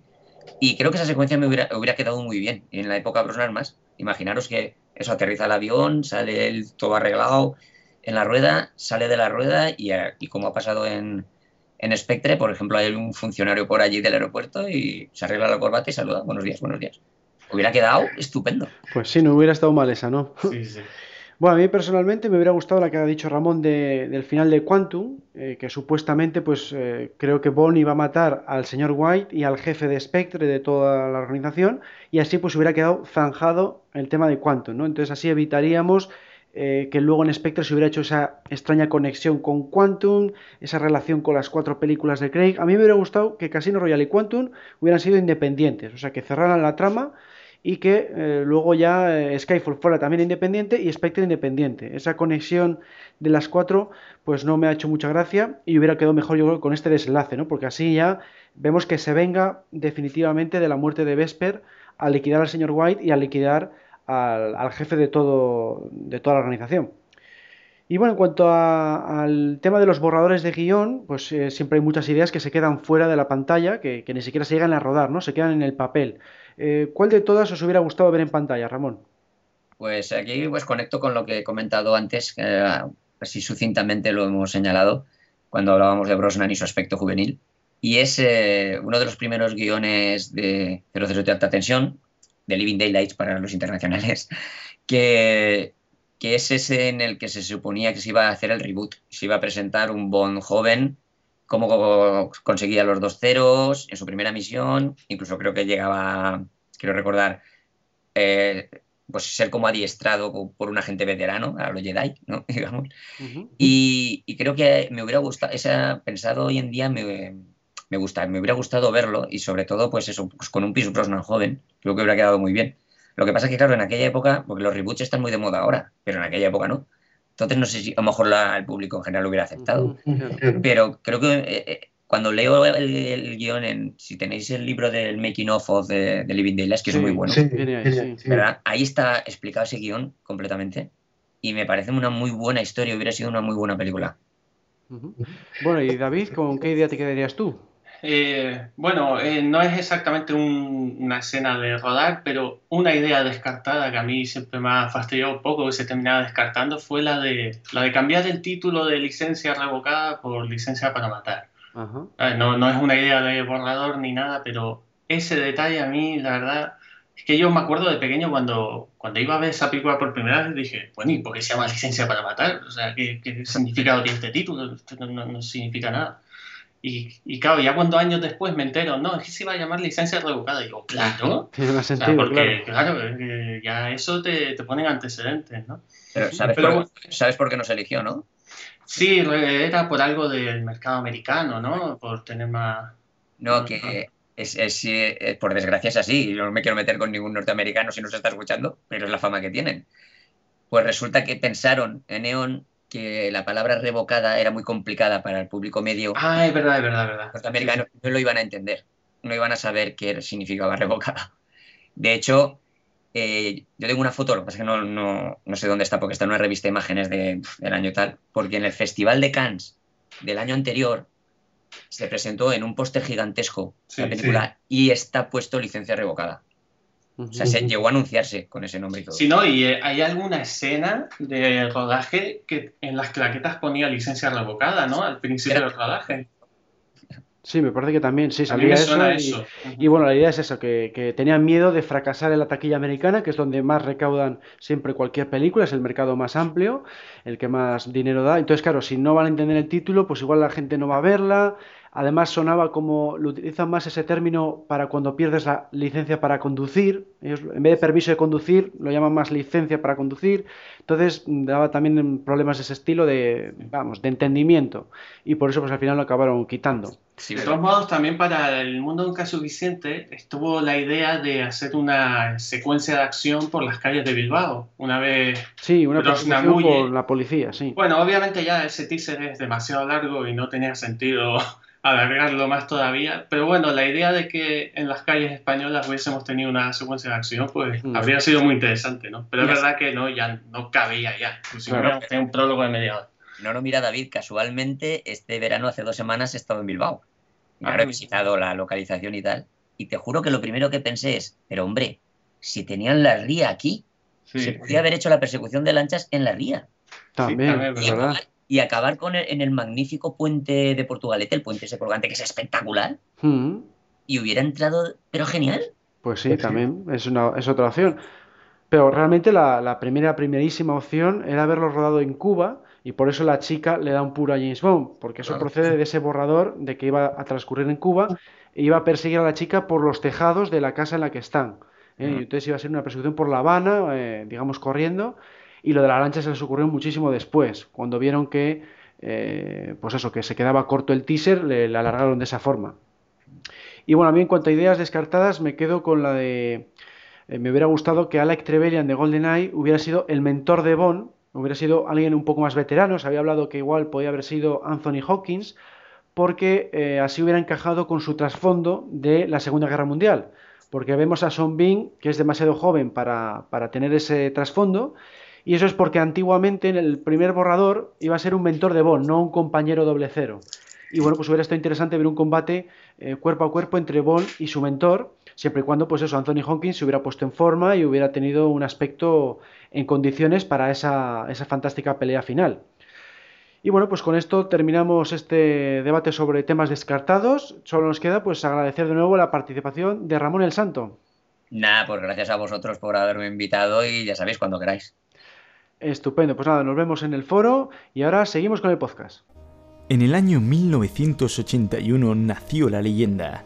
Y creo que esa secuencia me hubiera, hubiera quedado muy bien. Y en la época Brosnan más, imaginaros que eso aterriza el avión, sale el todo arreglado en la rueda, sale de la rueda y, y como ha pasado en, en Spectre, por ejemplo, hay un funcionario por allí del aeropuerto y se arregla la corbata y saluda, buenos días, buenos días. Hubiera quedado estupendo. Pues sí, no hubiera estado mal esa, ¿no? Sí, sí. Bueno, a mí personalmente me hubiera gustado la que ha dicho Ramón del final de Quantum, eh, que supuestamente, pues eh, creo que Bond iba a matar al señor White y al jefe de Spectre de toda la organización, y así pues hubiera quedado zanjado el tema de Quantum, ¿no? Entonces así evitaríamos eh, que luego en Spectre se hubiera hecho esa extraña conexión con Quantum, esa relación con las cuatro películas de Craig. A mí me hubiera gustado que Casino Royale y Quantum hubieran sido independientes, o sea, que cerraran la trama y que eh, luego ya eh, Skyfall fuera también independiente y Spectre independiente. Esa conexión de las cuatro pues no me ha hecho mucha gracia y hubiera quedado mejor yo con este desenlace, ¿no? Porque así ya vemos que se venga definitivamente de la muerte de Vesper al liquidar al señor White y al liquidar al, jefe de, todo, de toda la organización. Y bueno, en cuanto al tema de los borradores de guion, pues eh, siempre hay muchas ideas que se quedan fuera de la pantalla, que, ni siquiera se llegan a rodar, ¿no? Se quedan en el papel. Eh, ¿Cuál de todas os hubiera gustado ver en pantalla, Ramón? Pues aquí pues conecto con lo que he comentado antes, así sucintamente lo hemos señalado cuando hablábamos de Brosnan y su aspecto juvenil. Y es eh, uno de los primeros guiones de 007 de alta tensión, de Living Daylights para los internacionales, que, que es ese en el que se suponía que se iba a hacer el reboot, se iba a presentar un Bond joven cómo conseguía los dos ceros en su primera misión, incluso creo que llegaba, quiero recordar, eh, pues ser como adiestrado por un agente veterano, a los Jedi, ¿no? digamos. y, creo que me hubiera gustado, esa, pensado hoy en día me, me, gusta, me hubiera gustado verlo y sobre todo pues eso, pues con un Pierce Brosnan joven, creo que hubiera quedado muy bien. Lo que pasa es que claro, en aquella época, porque los reboots están muy de moda ahora, pero en aquella época no. Entonces no sé si a lo mejor el público en general lo hubiera aceptado. Pero creo que eh, eh, cuando leo el, guion, en, si tenéis el libro del Making of de, Living Daylights, que es muy bueno, ¿verdad? ahí está explicado ese guion completamente. Y me parece una muy buena historia, hubiera sido una muy buena película. Bueno, y David, ¿con qué idea te quedarías tú? Eh, bueno, eh, no es exactamente una escena de rodar, pero una idea descartada que a mí siempre me ha fastidiado un poco que se terminaba descartando fue la de, la de cambiar el título de licencia revocada por licencia para matar. No, no es una idea de borrador ni nada, pero ese detalle a mí, la verdad, es que yo me acuerdo de pequeño cuando, cuando iba a ver esa película por primera vez, dije, bueno, ¿y por qué se llama licencia para matar? O sea, ¿qué, qué significado tiene este título? no significa nada. Y, y, claro, ya cuando años después me entero, no, es que se iba a llamar licencia revocada. Y digo, claro. Tiene más sentido. porque, claro, ya eso te, te ponen antecedentes, ¿no? Pero, ¿sabes, por, ¿sabes por qué no se eligió, no? Sí, era por algo del mercado americano, ¿no? Por tener más. No, que es, es, es, por desgracia es así. Yo no me quiero meter con ningún norteamericano si no se está escuchando, pero es la fama que tienen. Pues resulta que pensaron en Neon que la palabra revocada era muy complicada para el público medio. Ah, es verdad, es verdad, es verdad. Los americanos no lo iban a entender, no iban a saber qué significaba revocada. De hecho, eh, yo tengo una foto, lo que pasa es que no, no, sé dónde está porque está en una revista de imágenes de, del año tal, porque en el Festival de Cannes del año anterior se presentó en un póster gigantesco la película y está puesto licencia revocada. O sea, se llegó a anunciarse con ese nombre y todo. Sí, ¿no? Y eh, hay alguna escena de rodaje que en las claquetas ponía licencia revocada, ¿no? Al principio del rodaje. Sí, me parece que también, sí, salía eso. Y, bueno, la idea es eso, que, que, tenían miedo de fracasar en la taquilla americana, que es donde más recaudan siempre cualquier película, es el mercado más amplio, el que más dinero da. Entonces, claro, si no van a entender el título, pues igual la gente no va a verla, Además sonaba como lo utilizan más ese término para cuando pierdes la licencia para conducir. Ellos, en vez de permiso de conducir, lo llaman más licencia para conducir. Entonces daba también problemas de ese estilo de, vamos, de entendimiento. Y por eso pues al final lo acabaron quitando. de todos modos, también para el mundo nunca suficiente estuvo la idea de hacer una secuencia de acción por las calles de Bilbao. Una vez. Sí, una persecución por la policía, sí. Bueno, obviamente ya ese teaser es demasiado largo y no tenía sentido alargarlo más todavía. Pero bueno, la idea de que en las calles españolas hubiésemos tenido una secuencia de acción, pues mm. habría sido muy interesante, ¿no? Pero es verdad que no, ya no cabía ya. Si claro. un prólogo de media hora. No lo mira David, casualmente este verano hace dos semanas he estado en Bilbao. Ahora he visitado la localización y tal. Y te juro que lo primero que pensé es, pero hombre, si tenían la ría aquí, se podría haber hecho la persecución de lanchas en la ría. También, ¿verdad? y acabar con en el magnífico puente de Portugalete, el puente ese colgante que es espectacular, mm. y hubiera entrado, pero genial. Pues sí, también es, una, es otra opción. Pero realmente la, primera, primerísima opción era haberlo rodado en Cuba y por eso la chica le da un puro a James Bond, porque eso procede de ese borrador de que iba a transcurrir en Cuba e iba a perseguir a la chica por los tejados de la casa en la que están. ¿eh? Y entonces iba a ser una persecución por La Habana, eh, digamos, corriendo, y lo de la lancha se les ocurrió muchísimo después, cuando vieron que, eh, pues eso, que se quedaba corto el teaser, le, alargaron de esa forma. Y bueno, a mí en cuanto a ideas descartadas, me quedo con la de. Eh, me hubiera gustado que Alec Trevelyan de GoldenEye hubiera sido el mentor de Bond, hubiera sido alguien un poco más veterano. Se había hablado que igual podía haber sido Anthony Hawkins, porque eh, así hubiera encajado con su trasfondo de la Segunda Guerra Mundial. Porque vemos a Son Bean, que es demasiado joven para, para tener ese trasfondo, y eso es porque antiguamente en el primer borrador iba a ser un mentor de Bond, no un compañero doble cero. Y bueno, pues hubiera estado interesante ver un combate eh, cuerpo a cuerpo entre Bond y su mentor, siempre y cuando, pues eso, Anthony Hopkins se hubiera puesto en forma y hubiera tenido un aspecto en condiciones para esa, esa fantástica pelea final. Y bueno, pues con esto terminamos este debate sobre temas descartados. Solo nos queda pues agradecer de nuevo la participación de Ramón el Santo. Nada, pues gracias a vosotros por haberme invitado y ya sabéis cuando queráis. Estupendo, pues nada, nos vemos en el foro y ahora seguimos con el podcast. En el año 1981 nació la leyenda.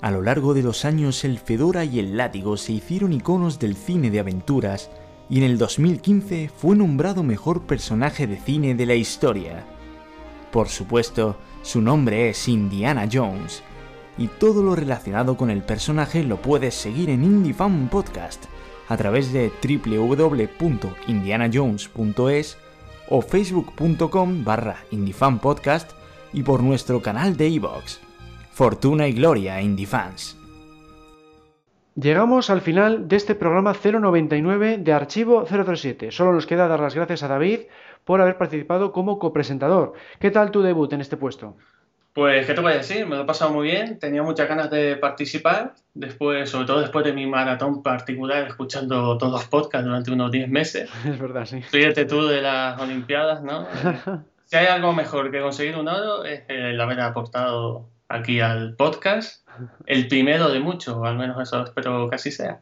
A lo largo de los años el Fedora y el Látigo se hicieron iconos del cine de aventuras y en el 2015 fue nombrado mejor personaje de cine de la historia. Por supuesto, su nombre es Indiana Jones, y todo lo relacionado con el personaje lo puedes seguir en Indie Fan Podcast a través de www.indianajones.es o facebook.com barra indiefanpodcast y por nuestro canal de iVoox. Fortuna y gloria, Indiefans. Llegamos al final de este programa 099 de Archivo 007. Solo nos queda dar las gracias a David por haber participado como copresentador. ¿Qué tal tu debut en este puesto? Pues, ¿qué te voy a decir? Me lo he pasado muy bien, tenía muchas ganas de participar, después, sobre todo después de mi maratón particular, escuchando todos los podcasts durante unos 10 meses. Es verdad, sí. Fíjate tú de las Olimpiadas, ¿no? si hay algo mejor que conseguir un oro, es el haber aportado aquí al podcast, el primero de muchos, al menos eso espero que así sea.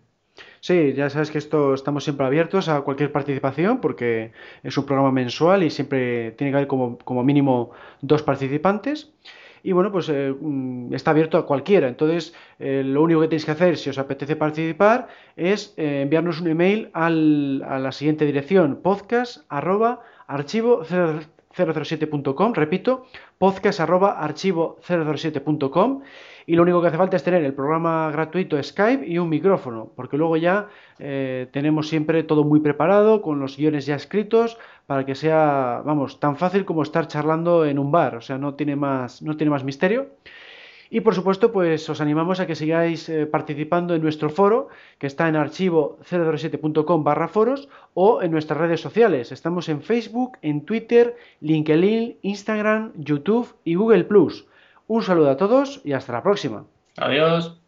Sí, ya sabes que esto estamos siempre abiertos a cualquier participación porque es un programa mensual y siempre tiene que haber como, como mínimo dos participantes y bueno, pues eh, mm, está abierto a cualquiera. Entonces, eh, lo único que tenéis que hacer si os apetece participar es eh, enviarnos un email al, a la siguiente dirección, podcast archivo 007.com, repito, podcast archivo 007.com y lo único que hace falta es tener el programa gratuito Skype y un micrófono, porque luego ya tenemos siempre todo muy preparado, con los guiones ya escritos, para que sea, vamos, tan fácil como estar charlando en un bar, o sea, no tiene más, no tiene más misterio. Y por supuesto, pues os animamos a que sigáis eh, participando en nuestro foro, que está en archivo007.com barra foros, o en nuestras redes sociales. Estamos en Facebook, en Twitter, LinkedIn, Instagram, YouTube y Google +. Un saludo a todos y hasta la próxima. Adiós.